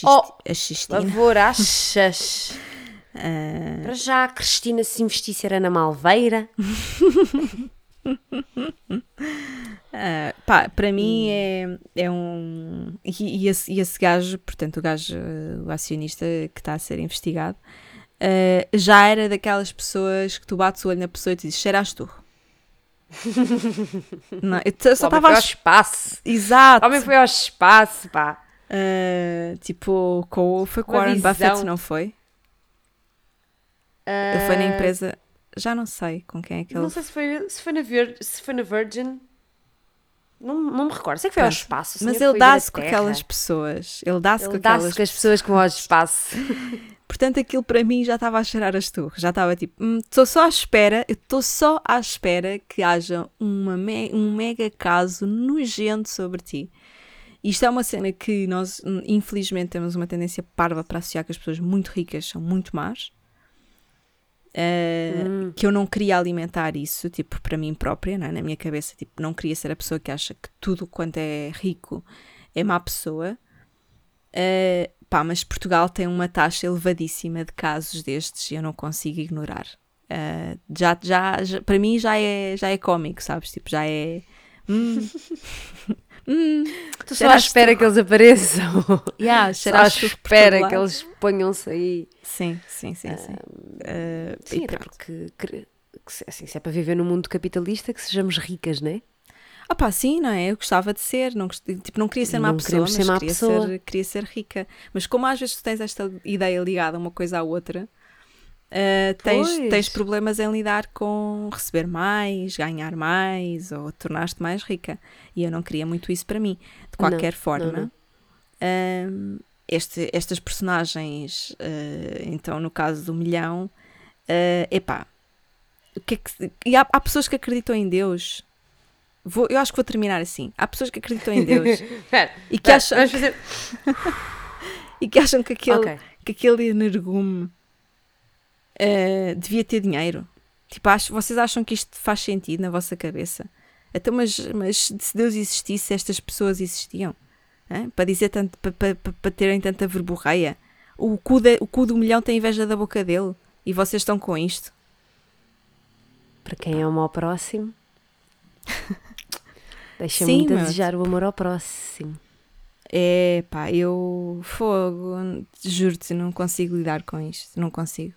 Oh, a Xistina. Favor, achas? Ah, (laughs) Para já a Cristina se investisse era na Malveira. (laughs) ah, pá, para mim é, é um. E, e esse, e esse gajo, portanto, o gajo, o acionista que está a ser investigado, eh, já era daquelas pessoas que tu bates o olho na pessoa e te dizes cheiras tu. (laughs) não, eu só estava ao espaço. Exato. O homem foi ao espaço, pá. Eh, tipo, com, foi com o Warren visão. Buffett, não foi? Ele foi na Ah, empresa. Já não sei com quem é que ele Não sei se foi, se foi, na, Vir, se foi na Virgin. Não, não me recordo. Sei que foi ao Pronto. espaço. o Mas ele dá-se com aquelas pessoas. Ele dá-se com dá-se aquelas com as pessoas que vão ao espaço. (laughs) Portanto, aquilo para mim já estava a cheirar as torres. Já estava tipo, estou só à espera, eu estou só à espera que haja uma me- um mega caso nojento sobre ti. Isto é uma cena que nós, hum, infelizmente, temos uma tendência parva para associar que as pessoas muito ricas são muito más. Eh, Hum. Que eu não queria alimentar isso, tipo, para mim própria, é? na minha cabeça, tipo, não queria ser a pessoa que acha que tudo quanto é rico é má pessoa. Uh, pá, mas Portugal tem uma taxa elevadíssima de casos destes e eu não consigo ignorar. Uh, já, já, já- para mim já é, já é cómico, sabes? Tipo, já é. hum, (laughs) hum, Estou só à espera que eles apareçam. yeah, (laughs) Só à espera que eles ponham-se aí. Sim, sim, sim. sim. Uh, Sim, até porque que- assim, se é para viver num mundo capitalista, que sejamos ricas, não é? Ah pá, sim, não é? Eu gostava de ser, não, tipo, não queria ser má Não pessoa, mas ser má queria, pessoa. Ser, queria ser rica. Mas como às vezes tu tens esta ideia ligada uma coisa à outra, ah, tens, tens problemas em lidar com receber mais, ganhar mais ou tornar-te mais rica. E eu não queria muito isso para mim. De qualquer forma, não. ahm, este- estas personagens, ah, então no caso do milhão, ah, epá, que é que, e há, há pessoas que acreditam em Deus. Vou- eu acho que vou terminar assim. Há pessoas que acreditam em Deus (laughs) Espera, e, que espera, acham, fazer. (laughs) e que acham que aquele, Ok. que aquele energume eh, devia ter dinheiro. Tipo, acho, vocês acham que isto faz sentido na vossa cabeça? Então, mas, mas se Deus existisse, estas pessoas existiam? Hã? Para dizer tanto, para, para, para- terem tanta verborreia. O cu, de- o cu do milhão tem inveja da boca dele. E vocês estão com isto. Para quem ama ao próximo, (laughs) deixa Sim, muito a meu. desejar o amor ao próximo. É pá, eu fogo, juro-te, não consigo lidar com isto, não consigo.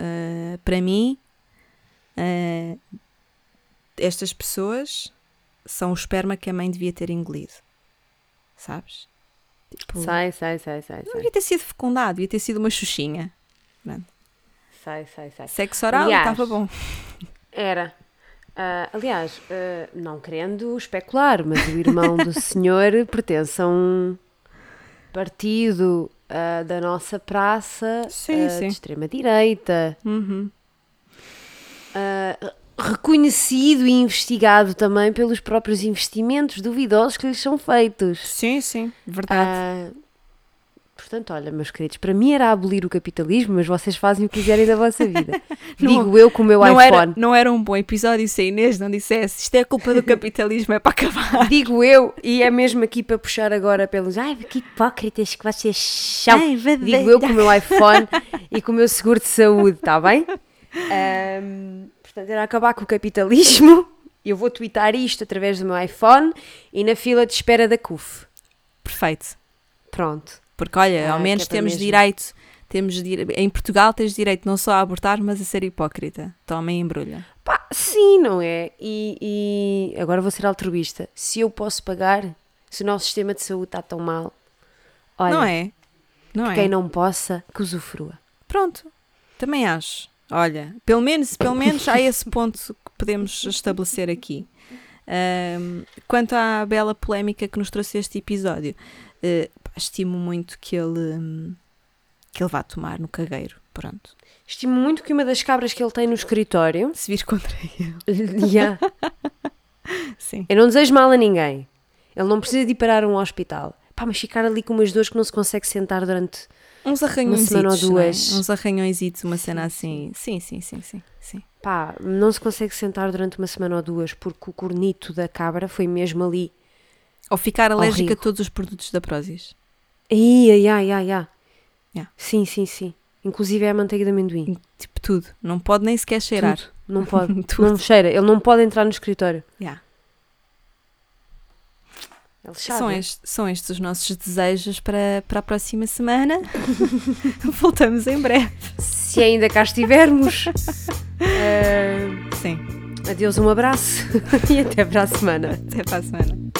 Ah, para mim, ah, estas pessoas são o esperma que a mãe devia ter engolido, sabes? Tipo, Sai, sai, sai, sai, não devia ter sido fecundado, devia ter sido uma xuxinha. Sai, sai, sai. Sexo oral Aliás, estava bom. Era. Ah, aliás, ah, não querendo especular, mas o irmão do (laughs) senhor pertence a um partido ah, da nossa praça Sim, ah, sim. de extrema-direita, Uhum. ah, reconhecido e investigado também pelos próprios investimentos duvidosos que lhes são feitos. Sim, sim, verdade. Portanto, olha, meus queridos, para mim era abolir o capitalismo, mas vocês fazem o que quiserem da vossa vida. (laughs) Não- Digo eu com o meu não, iPhone. era, não era um bom episódio se a Inês não dissesse isto é culpa do capitalismo, é para acabar. Digo eu, e é mesmo aqui para puxar agora pelos. Ai, que hipócritas que vocês são. Ai. Digo eu com o meu iPhone e com o meu seguro de saúde, está bem? Ahm, portanto, era acabar com o capitalismo. Eu vou twittar isto através do meu iPhone e na fila de espera da CUF. Perfeito. Pronto. Porque olha, Ah, ao que menos é temos mesmo. direito, temos em Portugal tens direito não só a abortar, mas a ser hipócrita. Toma e embrulha. Pá, sim, não é? E, e agora vou ser altruísta. Se eu posso pagar, se o nosso sistema de saúde está tão mal, olha, não é? Não é? quem não possa, que usufrua. Pronto. Também acho. Olha, pelo menos, pelo menos há esse (laughs) ponto que podemos estabelecer aqui. Ahm, quanto à bela polémica que nos trouxe este episódio, pá, estimo muito que ele, que ele vá tomar no cagueiro. Pronto. Estimo muito que uma das cabras que ele tem no escritório. Se vir contra ele. (laughs) Yeah. Sim. Eu não desejo mal a ninguém. Ele não precisa de ir parar a um hospital. Pá, mas ficar ali com umas dores que não se consegue sentar durante. Uns arranhões. semana ou duas. Uns arranhões, uma cena assim. Sim, sim, sim, sim. sim. Pá, não se consegue sentar durante uma semana ou duas porque o cornito da cabra foi mesmo ali. Ou ficar alérgica a todos os produtos da Prozis. Ia, ia, ia, ia. Sim, sim, sim. Inclusive é a manteiga de amendoim. Tipo tudo. Não pode nem sequer cheirar. Tudo. Não pode. (laughs) não cheira. Ele não pode entrar no escritório. Yeah. São, est são, estes os nossos desejos para, para a próxima semana. (laughs) Voltamos em breve. Se ainda cá estivermos. uh... (laughs) Sim. Adeus, um abraço e até para a semana. Até para a semana.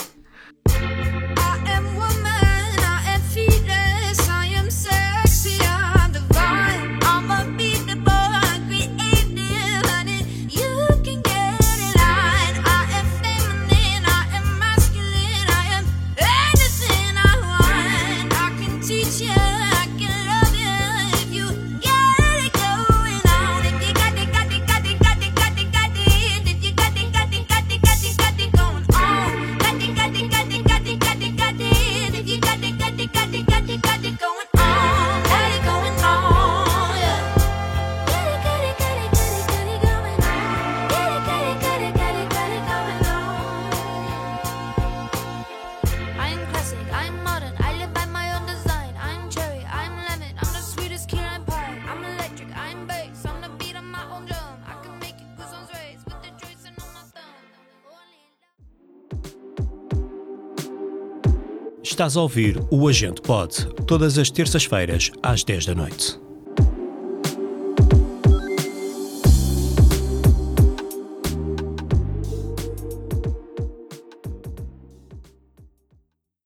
Estás a ouvir o Agente pode todas as terças-feiras, às 10 da noite.